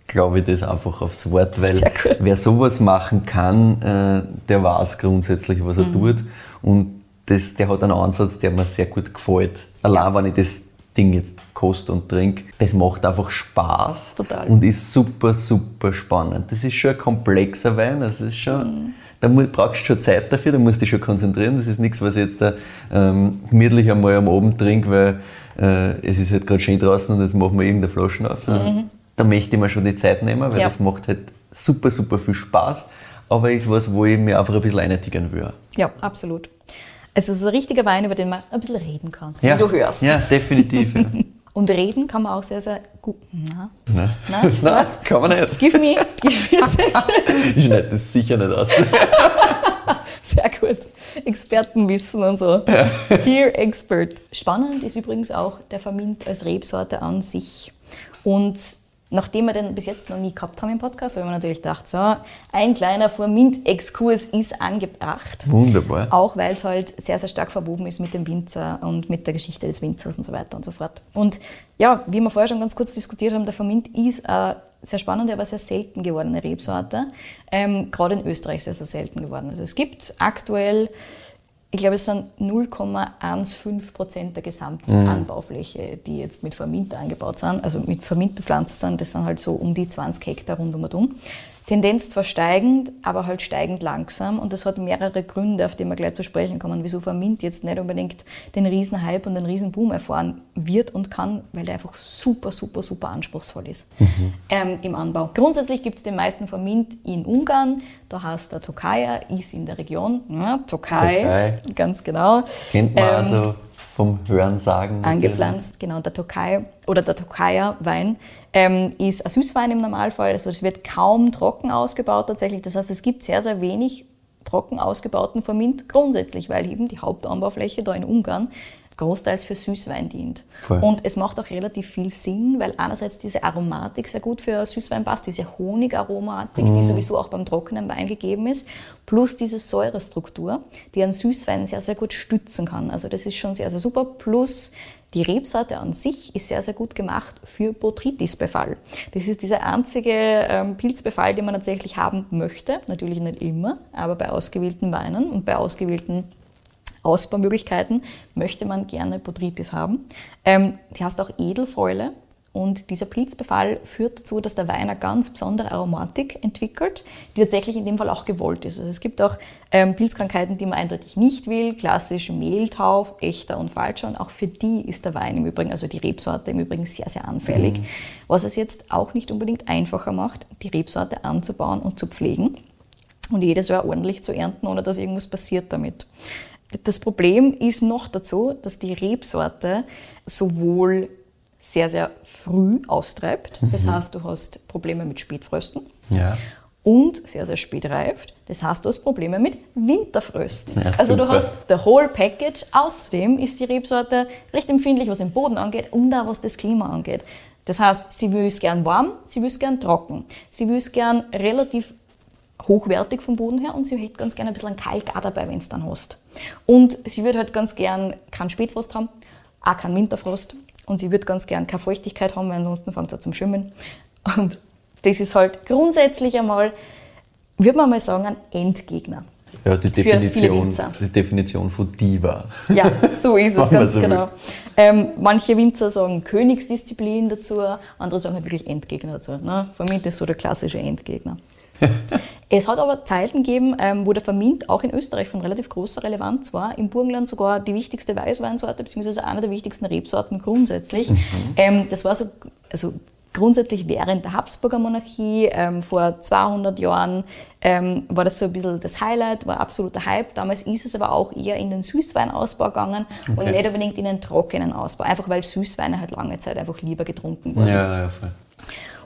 glaube ich das einfach aufs Wort, weil wer sowas machen kann, äh, der weiß grundsätzlich, was er Mhm. tut. Und das, der hat einen Ansatz, der mir sehr gut gefällt. Allein wenn ich das Ding jetzt koste und trinke, das macht einfach Spaß Total. und ist super, super spannend. Das ist schon ein komplexer Wein, das ist schon, Mhm. da brauchst du schon Zeit dafür, da musst du dich schon konzentrieren. Das ist nichts, was ich jetzt da, ähm, gemütlich einmal am Abend trinke, weil äh, es ist halt gerade schön draußen und jetzt machen wir irgendeine Flaschen auf. sondern Da möchte ich mir schon die Zeit nehmen, weil. Ja. das macht halt super, super viel Spaß. Aber ist was, wo ich mir einfach ein bisschen eintigen will. Ja, absolut. Es ist ein richtiger Wein, über den man ein bisschen reden kann, wie du hörst. Ja, definitiv. ja. Und reden kann man auch sehr, sehr gut. Na, Nein, Nein, Nein kann man nicht. give me, give me. Ich schneide das sicher nicht aus. Sehr gut. Expertenwissen und so. Here Expert. Spannend ist übrigens auch der Vermint als Rebsorte an sich. Und nachdem wir den bis jetzt noch nie gehabt haben im Podcast, haben wir natürlich gedacht, so, ein kleiner Vermint-Exkurs ist angebracht. Wunderbar. Auch weil es halt sehr, sehr stark verwoben ist mit dem Winzer und mit der Geschichte des Winzers und so weiter und so fort. Und ja, wie wir vorher schon ganz kurz diskutiert haben, der Vermint ist eine sehr spannende, aber sehr selten gewordene Rebsorte. Ähm, gerade in Österreich sehr, sehr selten geworden. Also es gibt aktuell, ich glaube, es sind 0,15 Prozent der gesamten Anbaufläche, die jetzt mit Vermint angebaut sind, also mit Vermint bepflanzt sind. Das sind halt so um die 20 Hektar rund um und um. Tendenz zwar steigend, aber halt steigend langsam. Und das hat mehrere Gründe, auf die wir gleich zu sprechen kommen, wieso Vermint jetzt nicht unbedingt den Riesenhype und den Riesenboom erfahren wird und kann, weil der einfach super, super, super anspruchsvoll ist. Ähm, im Anbau. Grundsätzlich gibt es den meisten Vermint in Ungarn, da heißt der Tokaja, ist in der Region, ja, Tokaj, Tokaj. ganz genau. Kennt man Ähm, also vom Hörensagen. angepflanzt, genau, der Tokai oder der Tokaja Wein ähm, ist ein Süßwein im Normalfall, also es wird kaum trocken ausgebaut tatsächlich, das heißt es gibt sehr, sehr wenig trocken ausgebauten Vermint grundsätzlich, weil eben die Hauptanbaufläche da in Ungarn großteils für Süßwein dient. Voll. Und es macht auch relativ viel Sinn, weil einerseits diese Aromatik sehr gut für Süßwein passt, diese Honigaromatik, die sowieso auch beim trockenen Wein gegeben ist, plus diese Säurestruktur, die einen Süßwein sehr, sehr gut stützen kann. Also das ist schon sehr, sehr super. Plus die Rebsorte an sich ist sehr, sehr gut gemacht für Botrytis-Befall. Das ist dieser einzige ähm, Pilzbefall, den man tatsächlich haben möchte. Natürlich nicht immer, aber bei ausgewählten Weinen und bei ausgewählten Ausbaumöglichkeiten möchte man gerne Botrytis haben. Ähm, die heißt auch Edelfäule Und dieser Pilzbefall führt dazu, dass der Wein eine ganz besondere Aromatik entwickelt, die tatsächlich in dem Fall auch gewollt ist. Also es gibt auch ähm, Pilzkrankheiten, die man eindeutig nicht will, klassisch Mehltau, echter und falscher. Und auch für die ist der Wein im Übrigen, also die Rebsorte im Übrigen sehr, sehr anfällig. Mhm. Was es jetzt auch nicht unbedingt einfacher macht, die Rebsorte anzubauen und zu pflegen und jedes Jahr ordentlich zu ernten, ohne dass irgendwas passiert damit. Das Problem ist noch dazu, dass die Rebsorte sowohl sehr, sehr früh austreibt. Das mhm. heißt, du hast Probleme mit Spätfrösten. Ja. Und sehr, sehr spät reift. Das heißt, du hast Probleme mit Winterfrösten. Ja, also du hast the whole package. Außerdem ist die Rebsorte recht empfindlich, was den Boden angeht und auch was das Klima angeht. Das heißt, sie will es gern warm, sie will es gern trocken. Sie will es gern relativ hochwertig vom Boden her und sie hätte ganz gerne ein bisschen Kalk auch dabei, wenn es dann hast. Und sie würde halt ganz gern keinen Spätfrost haben, auch keinen Winterfrost und sie würde ganz gern keine Feuchtigkeit haben, weil ansonsten fängt sie zum Schwimmen. Und das ist halt grundsätzlich einmal, würde man mal sagen, ein Endgegner. Ja, die Definition, die Definition von Diva. Ja, so ist es ganz so genau. Ähm, manche Winzer sagen Königsdisziplin dazu, andere sagen halt wirklich Endgegner dazu. Ne? Für mich ist das so der klassische Endgegner. es hat aber Zeiten gegeben, ähm, wo der Vermint auch in Österreich von relativ großer Relevanz war. Im Burgenland sogar die wichtigste Weißweinsorte, beziehungsweise eine der wichtigsten Rebsorten grundsätzlich. Mhm. Ähm, das war so, also grundsätzlich während der Habsburger Monarchie, ähm, vor 200 Jahren, ähm, war das so ein bisschen das Highlight, war absoluter Hype. Damals ist es aber auch eher in den Süßweinausbau gegangen okay. und nicht unbedingt in den trockenen Ausbau, einfach weil Süßweine halt lange Zeit einfach lieber getrunken wurden. Ja, ja, voll.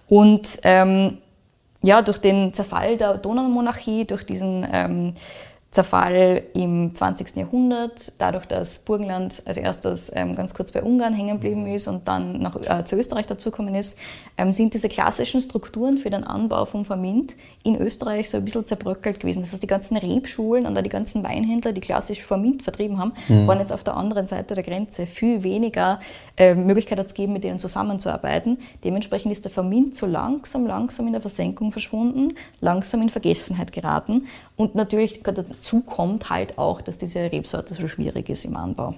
Und ähm, ja, durch den Zerfall der Donaumonarchie, durch diesen ähm, Zerfall im 20. Jahrhundert, dadurch, dass Burgenland als erstes ähm, ganz kurz bei Ungarn hängen geblieben ist und dann nach, äh, zu Österreich dazugekommen ist, ähm, sind diese klassischen Strukturen für den Anbau von Vermint in Österreich so ein bisschen zerbröckelt gewesen. Das heißt, die ganzen Rebschulen und auch die ganzen Weinhändler, die klassisch Vermint vertrieben haben, mhm. waren jetzt auf der anderen Seite der Grenze viel weniger äh, Möglichkeit hat es gegeben, mit denen zusammenzuarbeiten. Dementsprechend ist der Vermint so langsam, langsam in der Versenkung verschwunden, langsam in Vergessenheit geraten und natürlich dazu kommt halt auch, dass diese Rebsorte so schwierig ist im Anbau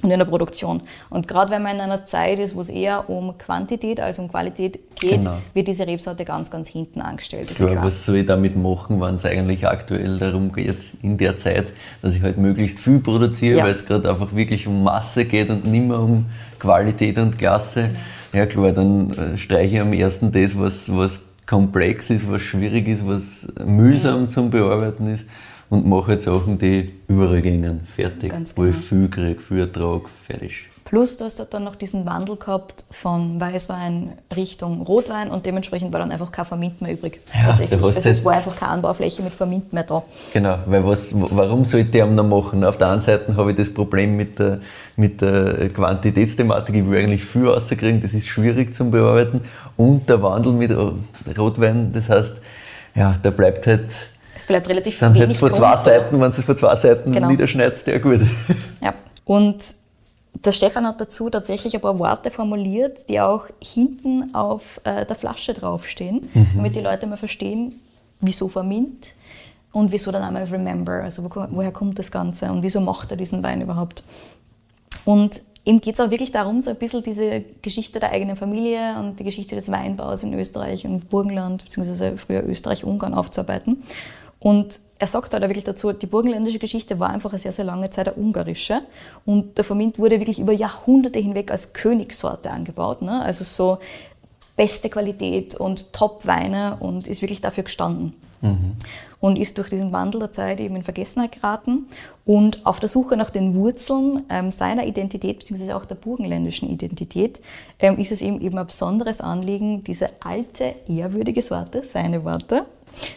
und in der Produktion. Und gerade wenn man in einer Zeit ist, wo es eher um Quantität als um Qualität geht, genau. wird diese Rebsorte ganz, ganz hinten angestellt. Klar, was soll ich damit machen, wenn es eigentlich aktuell darum geht, in der Zeit, dass ich halt möglichst viel produziere, ja. weil es gerade einfach wirklich um Masse geht und nicht mehr um Qualität und Klasse. Ja klar, dann äh, streiche ich am ersten das, was, was komplex ist, was schwierig ist, was mühsam zum Bearbeiten ist und mache jetzt Sachen, die übergehen, fertig, Ganz wo ich genau. viel kriege, viel Ertrag, fertig. Plus, du hast dann noch diesen Wandel gehabt von Weißwein Richtung Rotwein und dementsprechend war dann einfach kein Vermint mehr übrig. Ja, tatsächlich. Also es war einfach keine Anbaufläche mit Vermint mehr da. Genau, weil was, warum sollte ich noch machen? Auf der einen Seite habe ich das Problem mit der, mit der Quantitätsthematik, ich will eigentlich viel rauskriegen, das ist schwierig zu bearbeiten und der Wandel mit Rotwein, das heißt, ja, da bleibt halt es bleibt relativ sind wenig jetzt vor zwei Seiten, wenn du es vor zwei Seiten genau. niederschneidest, ja gut. Ja, und der Stefan hat dazu tatsächlich ein paar Worte formuliert, die auch hinten auf äh, der Flasche draufstehen, mhm. damit die Leute mal verstehen, wieso Vermint und wieso der Name Remember, also wo, woher kommt das Ganze und wieso macht er diesen Wein überhaupt. Und ihm geht es auch wirklich darum, so ein bisschen diese Geschichte der eigenen Familie und die Geschichte des Weinbaus in Österreich und Burgenland, beziehungsweise früher Österreich-Ungarn aufzuarbeiten. Und er sagt halt wirklich dazu, die burgenländische Geschichte war einfach eine sehr, sehr lange Zeit eine ungarische. Und der Vermint wurde wirklich über Jahrhunderte hinweg als Königssorte angebaut. Ne? Also so beste Qualität und Top-Weine und ist wirklich dafür gestanden. Mhm. Und ist durch diesen Wandel der Zeit eben in Vergessenheit geraten. Und auf der Suche nach den Wurzeln ähm, seiner Identität, beziehungsweise auch der burgenländischen Identität, ähm, ist es eben, eben ein besonderes Anliegen, diese alte, ehrwürdige Sorte, seine Worte,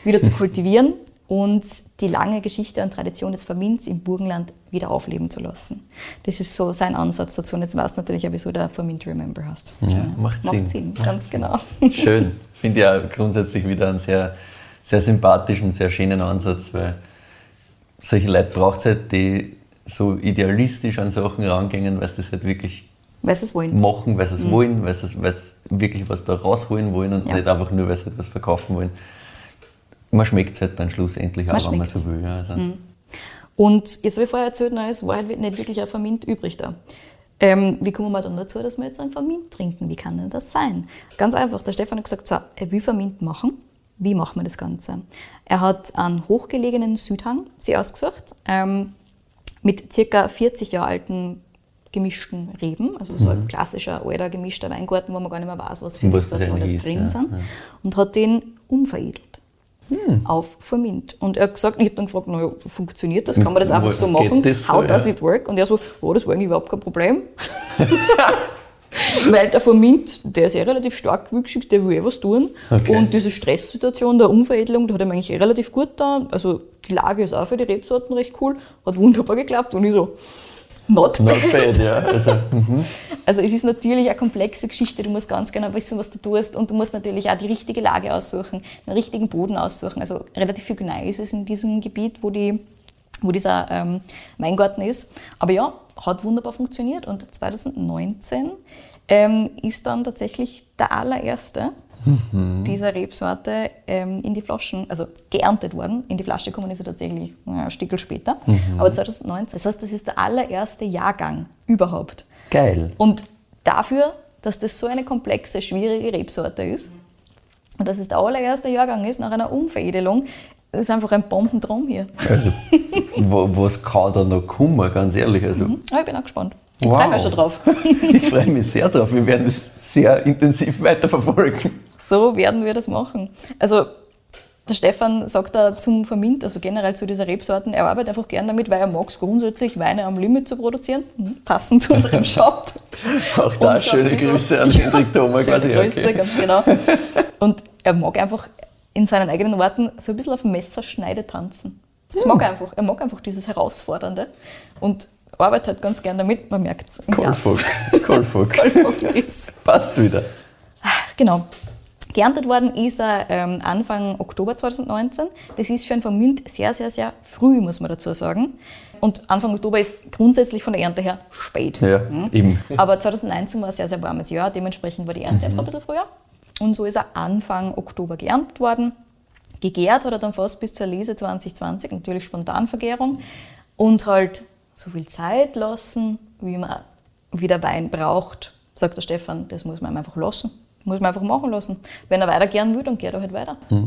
wieder zu kultivieren und die lange Geschichte und Tradition des Vermints im Burgenland wieder aufleben zu lassen. Das ist so sein Ansatz dazu. Und jetzt weißt du natürlich auch, wieso der Vermint Remember hast. Ja, macht, macht Sinn. Sinn. Ganz genau. Schön. Finde ich ja grundsätzlich wieder einen sehr, sehr sympathischen, sehr schönen Ansatz, weil solche Leute braucht es halt, die so idealistisch an Sachen rangehen, weil sie das halt wirklich machen, weil sie es mhm. wollen, weil sie, weil sie wirklich was da rausholen wollen und ja. nicht einfach nur, weil sie etwas verkaufen wollen man schmeckt es halt dann schlussendlich auch, wenn man so will. Also. Mhm. Und jetzt habe ich vorher erzählt, es war halt nicht wirklich ein Vermint übrig da. Ähm, wie kommen wir dann dazu, dass wir jetzt ein Vermint trinken? Wie kann denn das sein? Ganz einfach, der Stefan hat gesagt, so, er will Vermint machen. Wie machen wir das Ganze? Er hat einen hochgelegenen Südhang sie ausgesucht, ähm, mit circa 40 Jahre alten gemischten Reben, also so ein Mhm. klassischer alter gemischter Weingarten, wo man gar nicht mehr weiß, was für Was das Rebsorten alles drin ja, sind, ja. und hat den umveredelt Hm. auf Vermint. Und er hat gesagt, ich habe dann gefragt, naja, funktioniert das? Kann man das einfach so machen? das so, How does ja? it work? Und er so, oh, das war eigentlich überhaupt kein Problem. Weil der Vermint, der ist eh relativ stark wüchsig, der will eh was tun. Okay. Und diese Stresssituation der Umveredelung, die hat ihm eigentlich eh relativ gut da. Also die Lage ist auch für die Rebsorten recht cool, hat wunderbar geklappt. Und ich so, not bad. Not bad, ja. Also, mhm. Also es ist natürlich eine komplexe Geschichte, du musst ganz genau wissen, was du tust und du musst natürlich auch die richtige Lage aussuchen, den richtigen Boden aussuchen. Also relativ viel Gneis ist in diesem Gebiet, wo, die, wo dieser ähm, Weingarten ist. Aber ja, hat wunderbar funktioniert und 2019 ähm, ist dann tatsächlich der allererste dieser Rebsorte ähm, in die Flaschen, also geerntet worden. In die Flasche kommen ist er tatsächlich ja, ein Stückel später, aber 2019. Das heißt, das ist der allererste Jahrgang überhaupt. Geil. Und dafür, dass das so eine komplexe, schwierige Rebsorte ist und dass es der allererste Jahrgang ist nach einer Umveredelung, das ist einfach ein Bombendrum hier. Also, was kann da noch kommen, ganz ehrlich? Also, Ja, ich bin auch gespannt. Ich Wow. freue mich schon drauf. ich freue mich sehr drauf. Wir werden das sehr intensiv weiterverfolgen. So werden wir das machen. Also, der Stefan sagt da zum Vermint, also generell zu dieser Rebsorten, er arbeitet einfach gern damit, weil er mag es grundsätzlich, Weine am Limit zu produzieren, Mhm, passend zu unserem Shop. Auch da Und so schöne bisschen- Grüße an Hendrik Thoma Schöne quasi. Grüße, Okay. ganz genau. Und er mag einfach in seinen eigenen Worten so ein bisschen auf Messerschneide tanzen. Das mag er einfach. Er mag einfach dieses Herausfordernde und arbeitet halt ganz gern damit, man merkt es. Kolfog. Kolfog. ist. Passt wieder. Genau. Geerntet worden ist er ähm, Anfang Oktober 2019. Das ist für ein Vermint sehr, sehr, sehr früh, muss man dazu sagen. Und Anfang Oktober ist grundsätzlich von der Ernte her spät. Ja, eben. Aber 2019 war ein sehr, sehr warmes Jahr, dementsprechend war die Ernte einfach ein bisschen früher. Und so ist er Anfang Oktober geerntet worden. Gegärt hat er dann fast bis zur Lese 2020, natürlich Spontanvergärung. Und halt so viel Zeit lassen, wie man wie der Wein braucht, sagt der Stefan, das muss man einfach lassen. Muss man einfach machen lassen. Wenn er weiter gern will, dann geht er halt weiter. Ja,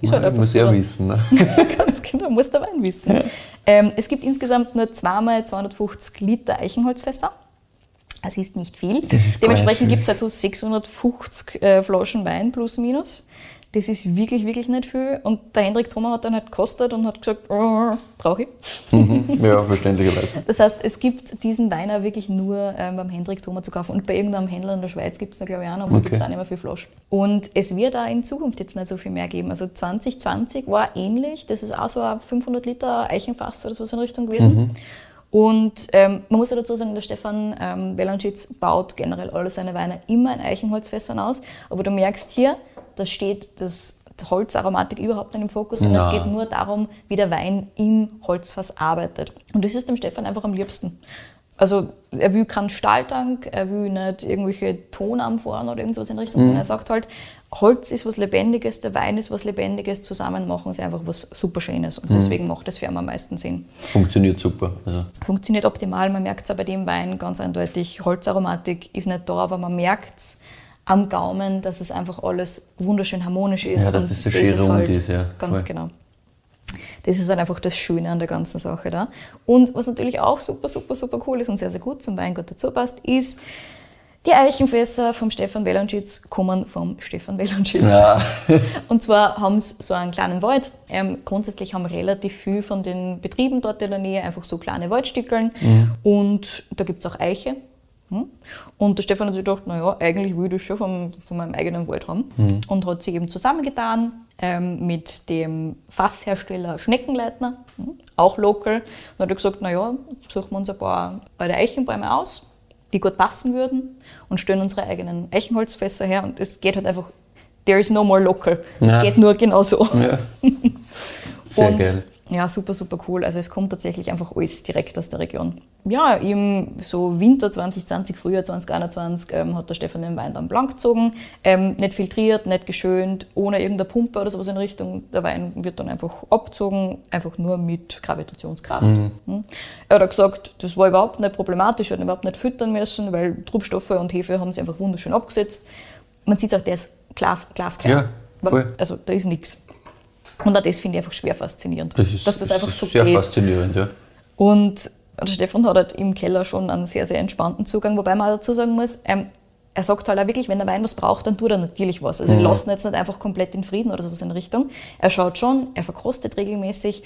Ist halt Ja, einfach muss so. ja wissen. Ne? Ganz genau, muss der Wein wissen. Ähm, es gibt insgesamt nur zweimal 250 Liter Eichenholzfässer. Das ist nicht viel. ist Dementsprechend gibt es halt so 650 äh, Flaschen Wein plus minus. Das ist wirklich, wirklich nicht viel. Und der Hendrik Thoma hat dann halt gekostet und hat gesagt, oh, brauche ich. Mhm. Ja, verständlicherweise. Das heißt, es gibt diesen Wein auch wirklich nur ähm, beim Hendrik Thoma zu kaufen. Und bei irgendeinem Händler in der Schweiz gibt es da, glaube ich, auch noch, aber da Okay. gibt es auch nicht mehr viel Flaschen. Und es wird auch in Zukunft jetzt nicht so viel mehr geben. Also 2020 war ähnlich. Das ist auch so ein 500 Liter Eichenfass oder sowas in Richtung gewesen. Und ähm, man muss ja dazu sagen, der Stefan ähm, Belanschitz baut generell alle seine Weine immer in Eichenholzfässern aus. Aber du merkst hier, da steht das Holzaromatik überhaupt nicht im Fokus, sondern es geht nur darum, wie der Wein im Holzfass arbeitet. Und das ist dem Stefan einfach am liebsten. Also er will keinen Stahltank, er will nicht irgendwelche Tonamphoren oder irgendwas in Richtung, sondern er sagt halt, Holz ist was Lebendiges, der Wein ist was Lebendiges, zusammen machen sie einfach was super Schönes. Und deswegen macht das für ihn am meisten Sinn. Funktioniert super. Also, Funktioniert optimal, man merkt es auch bei dem Wein ganz eindeutig. Holzaromatik ist nicht da, aber man merkt es am Gaumen, dass es einfach alles wunderschön harmonisch ist. Ja, dass das so schön rund ist, ja, Ganz voll. genau. Das ist halt einfach das Schöne an der ganzen Sache da. Und was natürlich auch super, super, super cool ist und sehr, sehr gut zum Weingut dazu passt, ist, die Eichenfässer vom Stefan Belanschitz kommen vom Stefan Belanschitz. ja. Und zwar haben sie so einen kleinen Wald. Ähm, grundsätzlich haben relativ viel von den Betrieben dort in der Nähe einfach so kleine Waldstückeln. Und da gibt es auch Eiche. Hm? Und der Stefan hat sich gedacht, naja, eigentlich will ich das schon vom, von meinem eigenen Wald haben. Und hat sich eben zusammengetan ähm, mit dem Fasshersteller Schneckenleitner, hm? auch local. Und hat gesagt, naja, suchen wir uns ein paar alte Eichenbäume aus, die gut passen würden und stellen unsere eigenen Eichenholzfässer her. Und es geht halt einfach, there is no more local. Es geht nur genauso. ja. Sehr Und geil. Ja, super, super cool. Also es kommt tatsächlich einfach alles direkt aus der Region. ja, im so Winter 2020, Frühjahr 2021 ähm, hat der Stefan den Wein dann blank gezogen, ähm, nicht filtriert, nicht geschönt, ohne irgendeine Pumpe oder sowas in Richtung. Der Wein wird dann einfach abgezogen, einfach nur mit Gravitationskraft. Mhm. Hm. Er hat gesagt, das war überhaupt nicht problematisch, er hat überhaupt nicht füttern müssen, weil Trubstoffe und Hefe haben sie einfach wunderschön abgesetzt. Man sieht auch, der ist glas, glasklar. Ja, voll. Also da ist nichts. Und auch das finde ich einfach schwer faszinierend. Das ist, dass das einfach so sehr geht. faszinierend, ja. Und der Stefan hat halt im Keller schon einen sehr, sehr entspannten Zugang, wobei man dazu sagen muss, ähm, er sagt halt auch wirklich, wenn der Wein was braucht, dann tut er natürlich was. Also mhm. er lässt ihn jetzt nicht einfach komplett in Frieden oder sowas in Richtung. Er schaut schon, er verkostet regelmäßig,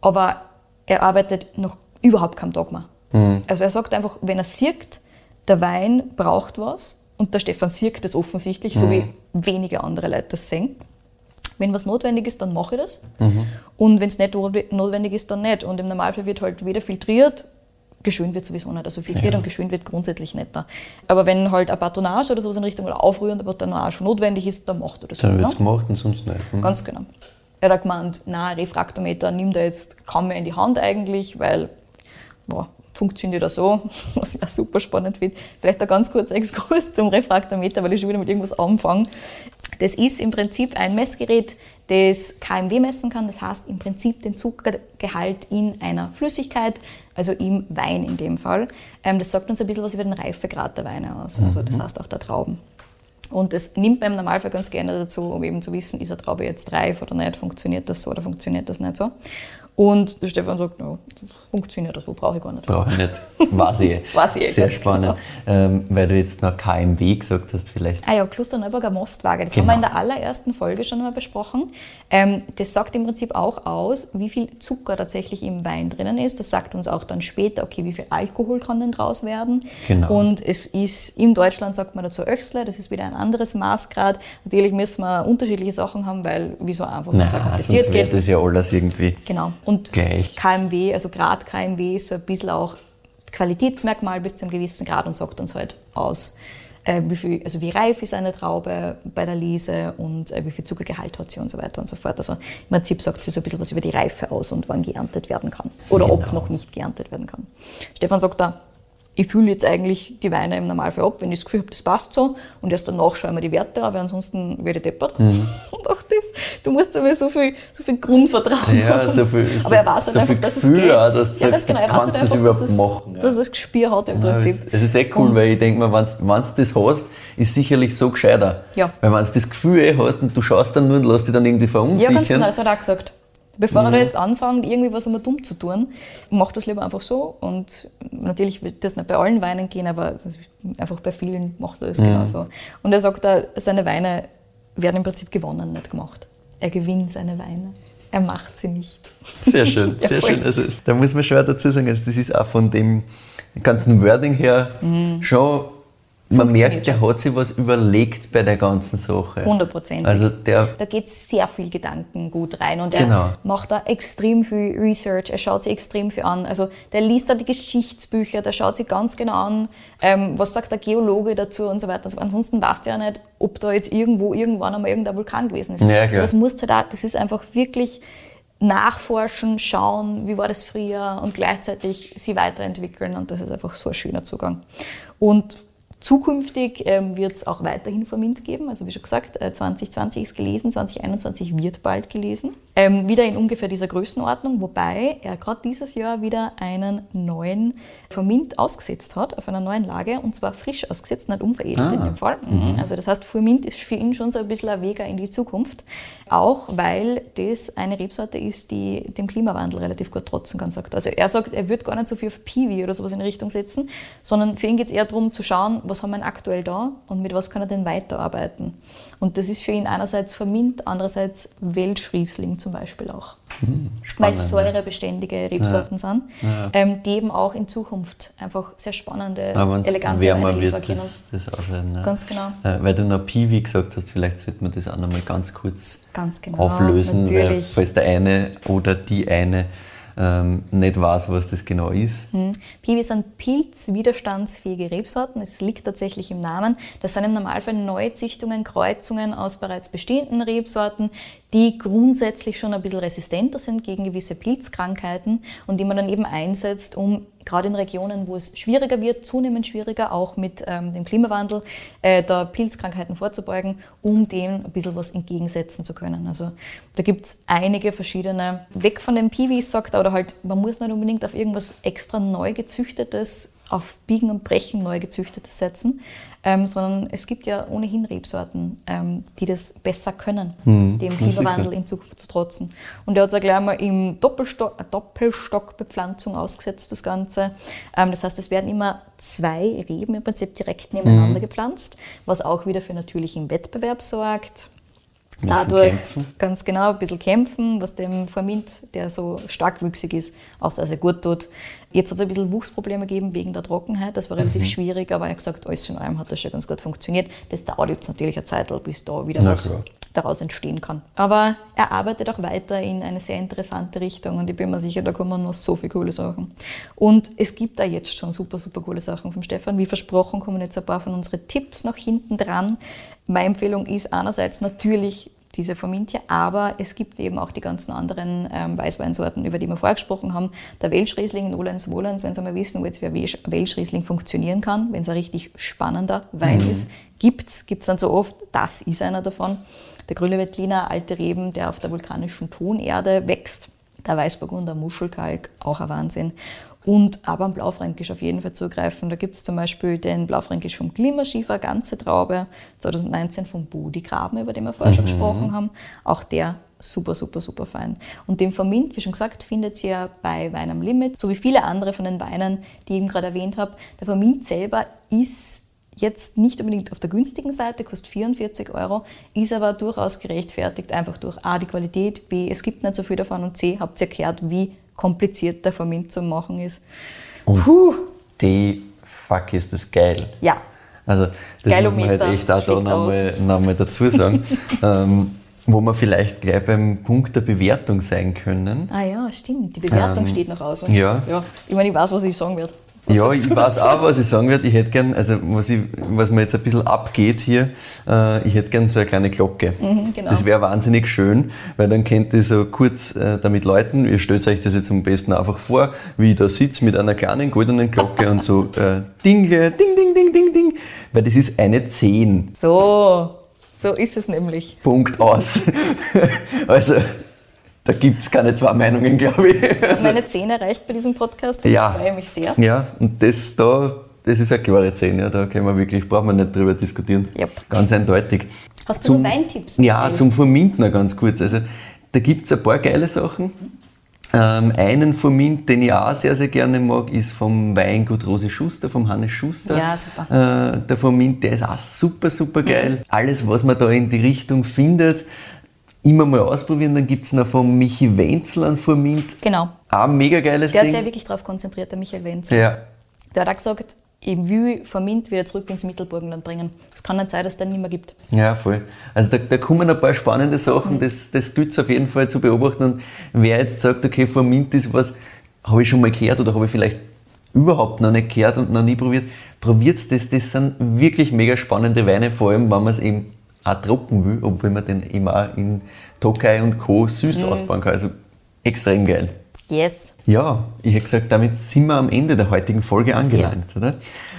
aber er arbeitet noch überhaupt kein Dogma. Mhm. Also er sagt einfach, wenn er sieht, der Wein braucht was und der Stefan sieht das offensichtlich, mhm. so wie wenige andere Leute das sehen, wenn was notwendig ist, dann mache ich das. Mhm. Und wenn es nicht notwendig ist, dann nicht. Und im Normalfall wird halt weder filtriert, geschönt wird sowieso nicht. Also filtriert ja. und geschönt wird grundsätzlich nicht da. Aber wenn halt ein Patronage oder sowas in Richtung oder aufrührende Patronage notwendig ist, dann macht er das. Dann wird es gemacht und sonst nicht. Mhm. Ganz genau. Er hat gemeint, na Refraktometer nimmt er jetzt kaum mehr in die Hand eigentlich, weil boah, funktioniert er so, was ich auch super spannend finde. Vielleicht ein ganz kurzer Exkurs zum Refraktometer, weil ich schon wieder mit irgendwas anfange. Das ist im Prinzip ein Messgerät, das KMW messen kann, das heißt im Prinzip den Zuckergehalt in einer Flüssigkeit, also im Wein in dem Fall. Ähm, das sagt uns ein bisschen was über den Reifegrad der Weine aus, also das mhm. heißt auch der Trauben. Und das nimmt man im Normalfall ganz gerne dazu, um eben zu wissen, ist eine Traube jetzt reif oder nicht, funktioniert das so oder funktioniert das nicht so. Und der Stefan sagt, no, funktioniert das so, brauche ich gar nicht. Brauche ich nicht. Weiß ich. Weiß ich Sehr spannend. Genau. Ähm, weil du jetzt noch KMW gesagt hast, vielleicht. Ah ja, Klosterneuburger Mostwaage. Das genau. haben wir in der allerersten Folge schon mal besprochen. Ähm, das sagt im Prinzip auch aus, wie viel Zucker tatsächlich im Wein drinnen ist. Das sagt uns auch dann später, okay, wie viel Alkohol kann denn draus werden. Genau. Und es ist, in Deutschland sagt man dazu Öchsle, das ist wieder ein anderes Maßgrad. Natürlich müssen wir unterschiedliche Sachen haben, weil wieso einfach nicht so kompliziert sonst geht. das ja alles irgendwie. Genau. Und Gleich. KMW, also Grad KMW ist so ein bisschen auch Qualitätsmerkmal bis zu einem gewissen Grad und sagt uns halt aus, äh, wie, viel, also wie reif ist eine Traube bei der Lese und äh, wie viel Zuckergehalt hat sie und so weiter und so fort. Also im Prinzip sagt sie so ein bisschen was über die Reife aus und wann geerntet werden kann oder genau. ob noch nicht geerntet werden kann. Stefan sagt da, ich fühle jetzt eigentlich die Weine im Normalfall ab, wenn ich das Gefühl habe, das passt so. Und erst danach schauen wir die Werte an, weil ansonsten werde ich deppert. Mhm. Und auch das, du musst aber so viel, so viel Grundvertrauen ja, haben. So viel, aber er weiß halt so einfach, dass Gefühl, es geht. Auch, dass ja, sagst, genau, er kannst das überhaupt dass machen. Ja. Dass das Gespür hat im Prinzip. Es ist echt cool, und weil ich denke mir, wenn du das hast, ist sicherlich so gescheiter. Ja. Weil wenn du das Gefühl eh hast und du schaust dann nur und lässt dich dann irgendwie verunsichern. Ja, ganz genau, das hat er auch gesagt. Bevor mhm. er jetzt anfängt, irgendwie was immer dumm zu tun, macht das lieber einfach so. Und natürlich wird das nicht bei allen Weinen gehen, aber einfach bei vielen macht er das mhm. genauso. Und er sagt da, seine Weine werden im Prinzip gewonnen, nicht gemacht. Er gewinnt seine Weine. Er macht sie nicht. Sehr schön, sehr schön. Also, da muss man schon dazu sagen, also das ist auch von dem ganzen Wording her mhm. schon man merkt, der hat sich was überlegt bei der ganzen Sache. 100 Prozent. Also da geht sehr viel Gedanken gut rein und genau. er macht da extrem viel Research, er schaut sich extrem viel an. Also der liest da die Geschichtsbücher, der schaut sich ganz genau an, ähm, was sagt der Geologe dazu und so weiter. Also ansonsten weißt du ja nicht, ob da jetzt irgendwo irgendwann einmal irgendein Vulkan gewesen ist. Ja, klar. Also das musst du da, das ist einfach wirklich nachforschen, schauen, wie war das früher und gleichzeitig sie weiterentwickeln und das ist einfach so ein schöner Zugang. Und Zukünftig ähm, wird es auch weiterhin Formint geben. Also wie schon gesagt, äh, 2020 ist gelesen, 2021 wird bald gelesen. Ähm, wieder in ungefähr dieser Größenordnung, wobei er gerade dieses Jahr wieder einen neuen Formint ausgesetzt hat, auf einer neuen Lage, und zwar frisch ausgesetzt, nicht unveredelt ah. in dem Fall. Mhm. Also das heißt, Formint ist für ihn schon so ein bisschen ein Weg in die Zukunft, auch weil das eine Rebsorte ist, die dem Klimawandel relativ gut trotzen kann, sagt Also er sagt, er wird gar nicht so viel auf Piwi oder sowas in die Richtung setzen, sondern für ihn geht es eher darum zu schauen, was haben wir aktuell da und mit was kann er denn weiterarbeiten. Und das ist für ihn einerseits Vermint, andererseits Welschriesling zum Beispiel auch. Hm, Weil es säurebeständige Rebsorten ja. sind, ja. Ähm, die eben auch in Zukunft einfach sehr spannende, elegante wärmer Weine wird das, das. Ja. Ganz genau. Äh, weil du noch Piwi gesagt hast, vielleicht sollte man das auch noch mal ganz kurz ganz genau, auflösen, weil falls der eine oder die eine ähm, nicht weiß, was das genau ist. Mhm. Piwi sind pilzwiderstandsfähige Rebsorten. Es liegt tatsächlich im Namen. Das sind im Normalfall Neuzüchtungen, Kreuzungen aus bereits bestehenden Rebsorten, die grundsätzlich schon ein bisschen resistenter sind gegen gewisse Pilzkrankheiten und die man dann eben einsetzt, um gerade in Regionen, wo es schwieriger wird, zunehmend schwieriger, auch mit ähm, dem Klimawandel, äh, da Pilzkrankheiten vorzubeugen, um dem ein bisschen was entgegensetzen zu können. Also da gibt es einige verschiedene, weg von den Piwis sagt er, oder halt, man muss nicht unbedingt auf irgendwas extra neu gezüchtetes auf Biegen und Brechen neu gezüchtetes setzen, ähm, sondern es gibt ja ohnehin Rebsorten, ähm, die das besser können, mhm, dem Klimawandel in Zukunft zu trotzen. Und er hat es ja gleich mal im Doppelstock, Doppelstockbepflanzung ausgesetzt, das Ganze. Ähm, das heißt, es werden immer zwei Reben im Prinzip direkt nebeneinander mhm. gepflanzt, was auch wieder für natürlichen Wettbewerb sorgt dadurch kämpfen. ganz genau ein bisschen kämpfen, was dem Formint, der so starkwüchsig ist, auch sehr, sehr gut tut. Jetzt hat es ein bisschen Wuchsprobleme gegeben wegen der Trockenheit. Das war relativ mhm. schwierig, aber er hat gesagt, alles in allem hat das schon ganz gut funktioniert. Das dauert jetzt natürlich eine Zeit, bis da wieder Na, was klar. daraus entstehen kann. Aber er arbeitet auch weiter in eine sehr interessante Richtung und ich bin mir sicher, da kommen noch so viele coole Sachen. Und es gibt da jetzt schon super, super coole Sachen vom Stefan. Wie versprochen kommen jetzt ein paar von unseren Tipps noch hinten dran. Meine Empfehlung ist einerseits natürlich diese Formintia, aber es gibt eben auch die ganzen anderen ähm, Weißweinsorten, über die wir vorher gesprochen haben. Der Welschriesling, Nolens Wohlens, wenn Sie mal wissen wollt, wie Welschriesling funktionieren kann, wenn es ein richtig spannender Wein mhm. ist, gibt es Gibt es dann so oft, das ist einer davon. Der grüne Veltliner, alte Reben, der auf der vulkanischen Tonerde wächst. Der Weißburgunder, Muschelkalk, auch ein Wahnsinn und aber am Blaufränkisch auf jeden Fall zugreifen. Da gibt es zum Beispiel den Blaufränkisch vom Klimaschiefer, ganze Traube, 2019 vom Budi Graben, über den wir vorher mhm. schon gesprochen haben. Auch der super, super, super fein. Und den Vermint, wie schon gesagt, findet ihr bei Wein am Limit, so wie viele andere von den Weinen, die ich eben gerade erwähnt habe. Der Vermint selber ist jetzt nicht unbedingt auf der günstigen Seite, kostet 44 Euro, ist aber durchaus gerechtfertigt, einfach durch A, die Qualität, B, es gibt nicht so viel davon und C, habt ihr gehört, wie kompliziert der Vermint zu machen ist. Und Puh. die fuck ist das geil. Ja. Also das Geilometer muss man halt echt auch da nochmal noch mal dazu sagen. ähm, wo wir vielleicht gleich beim Punkt der Bewertung sein können. Ah ja, stimmt. Die Bewertung ähm, steht noch aus. Ja. ja. Ich meine, ich weiß, was ich sagen werde. Was ja, ich weiß auch, was ich sagen werde. Ich hätte gern, also was, ich, was mir jetzt ein bisschen abgeht hier, äh, ich hätte gern so eine kleine Glocke. Mhm, genau. Das wäre wahnsinnig schön, weil dann könnt ihr so kurz äh, damit läuten. Ihr stellt euch das jetzt am besten einfach vor, wie ich da sitze mit einer kleinen goldenen Glocke und so äh, Dingle, ding, ding, ding, ding, ding, weil das ist eine 10. So, so ist es nämlich. Punkt aus. also da gibt es keine zwei Meinungen, glaube ich. Also, meine 10 erreicht bei diesem Podcast. Ja. Ich freue mich sehr. Ja, und das da, das ist eine klare 10. Ja, da können wir wirklich, brauchen wir nicht drüber diskutieren. Yep. Ganz eindeutig. Hast du zum, noch Weintipps? Ja, zum Vermintner ganz kurz. Also, da gibt es ein paar geile Sachen. Ähm, einen Vermint, den ich auch sehr, sehr gerne mag, ist vom Weingut Rose Schuster, vom Hannes Schuster. Ja, super. Äh, der Vermint, der ist auch super, super geil. Mhm. Alles, was man da in die Richtung findet, immer mal ausprobieren. Dann gibt es noch von Michi Wenzel ein Formint. Genau. Auch ein mega geiles der Ding. Der hat sich ja wirklich darauf konzentriert, der Michael Wenzel. Ja. Der hat auch gesagt, ich will Vermint wieder zurück ins Mittelburgenland bringen. Es kann nicht sein, dass es den nicht mehr gibt. Ja, voll. Also da, da kommen ein paar spannende Sachen, mhm. das, das gilt es auf jeden Fall zu beobachten. Und wer jetzt sagt, okay, Vermint ist was, habe ich schon mal gehört oder habe ich vielleicht überhaupt noch nicht gehört und noch nie probiert, probiert es das. Das sind wirklich mega spannende Weine, vor allem wenn man es eben auch trocken will, obwohl man den eben auch in Tokai und Co. süß mhm. ausbauen kann. Also extrem geil. Yes. Ja, ich hätte gesagt, damit sind wir am Ende der heutigen Folge angelangt, yes. oder?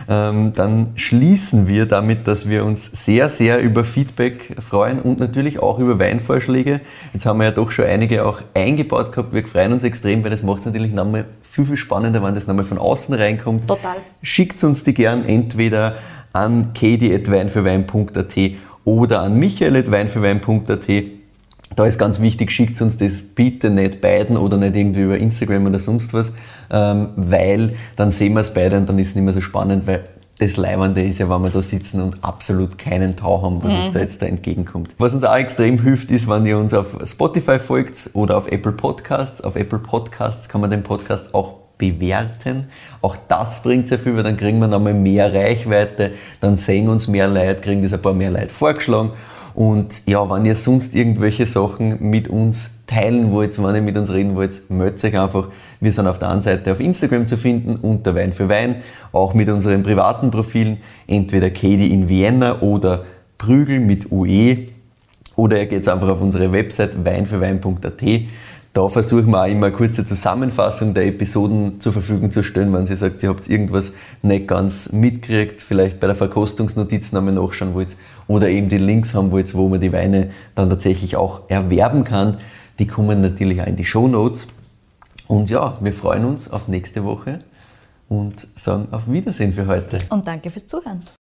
Ähm, dann schließen wir damit, dass wir uns sehr, sehr über Feedback freuen und natürlich auch über Weinvorschläge. Jetzt haben wir ja doch schon einige auch eingebaut gehabt. Wir freuen uns extrem, weil das macht es natürlich nochmal viel, viel spannender, wenn das nochmal von außen reinkommt. Total. Schickt uns die gern entweder an katie.weinfürwein.at oder an michael.weinfürwein.at. Da ist ganz wichtig, schickt uns das bitte nicht beiden oder nicht irgendwie über Instagram oder sonst was, ähm, weil dann sehen wir es beide und dann ist es nicht mehr so spannend, weil das Leibende ist ja, wenn wir da sitzen und absolut keinen Tau haben, was mhm. uns da jetzt da entgegenkommt. Was uns auch extrem hilft, ist, wenn ihr uns auf Spotify folgt oder auf Apple Podcasts. Auf Apple Podcasts kann man den Podcast auch bewerten. Auch das bringt sehr viel, weil dann kriegen wir nochmal mehr Reichweite, dann sehen uns mehr Leute, kriegen das ein paar mehr Leute vorgeschlagen. Und ja, wenn ihr sonst irgendwelche Sachen mit uns teilen wollt, wenn ihr mit uns reden wollt, meldet euch einfach. Wir sind auf der einen Seite auf Instagram zu finden, unter Wein für Wein, auch mit unseren privaten Profilen, entweder Katie in Vienna oder Prügel mit UE Oder ihr geht einfach auf unsere Website weinfürwein.at. Da versuchen wir auch immer eine kurze Zusammenfassung der Episoden zur Verfügung zu stellen, wenn Sie sagt, ihr habt irgendwas nicht ganz mitgekriegt, vielleicht bei der Verkostungsnotiz nochmal nachschauen wollt oder eben die Links haben wollt, wo man die Weine dann tatsächlich auch erwerben kann. Die kommen natürlich auch in die Show Notes. Und ja, wir freuen uns auf nächste Woche und sagen auf Wiedersehen für heute. Und danke fürs Zuhören.